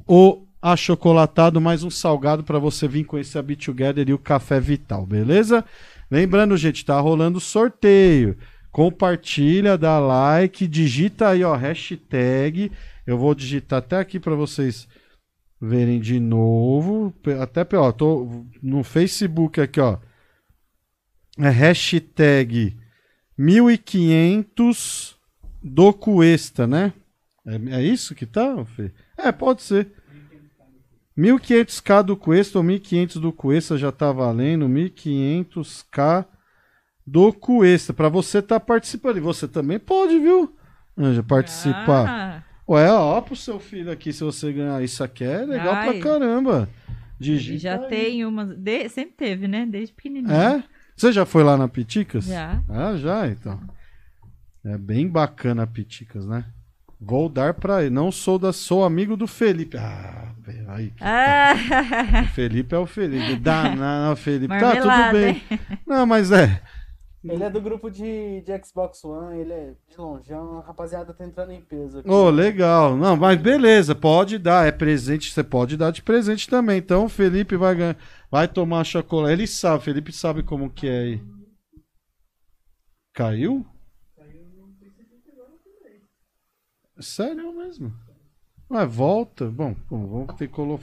o achocolatado, mais um salgado para você vir conhecer a Be Together e o Café Vital, beleza? Lembrando, gente, tá rolando sorteio. Compartilha, dá like, digita aí, ó, hashtag. Eu vou digitar até aqui para vocês verem de novo. Até, ó, tô no Facebook aqui, ó. É hashtag 1500 do Cuesta, né? É, é isso que tá, Fê? É, pode ser. 1500k do Cuesta ou 1500 do Cuesta já tá valendo. 1500k do Cuesta. Pra você tá participando. E você também pode, viu? Anja, participar. Ah, Ué, ó pro seu filho aqui se você ganhar. Isso aqui é legal Ai. pra caramba. Digita já aí. tem uma. de- Sempre teve, né? Desde pequenininho. É? Você já foi lá na Piticas? Já. Ah, já, então. É bem bacana a Piticas, né? Vou dar pra ele. Não sou da. Sou amigo do Felipe. Ah, aí. Ah, O Felipe é o Felipe. Dá, não, Felipe. Tá, tudo marmelada, bem. hein? Não, mas é. Ele é do grupo de, de Xbox One, ele é de longeão, a rapaziada tá entrando em peso aqui. Ô, legal. Não, mas beleza, pode dar. É presente, você pode dar de presente também. Então o Felipe vai ganhar. Vai tomar chocolate. Ele sabe, Felipe sabe como que é aí. Caiu? Sério mesmo? Ué, volta. Bom, bom, vamos ter que colo-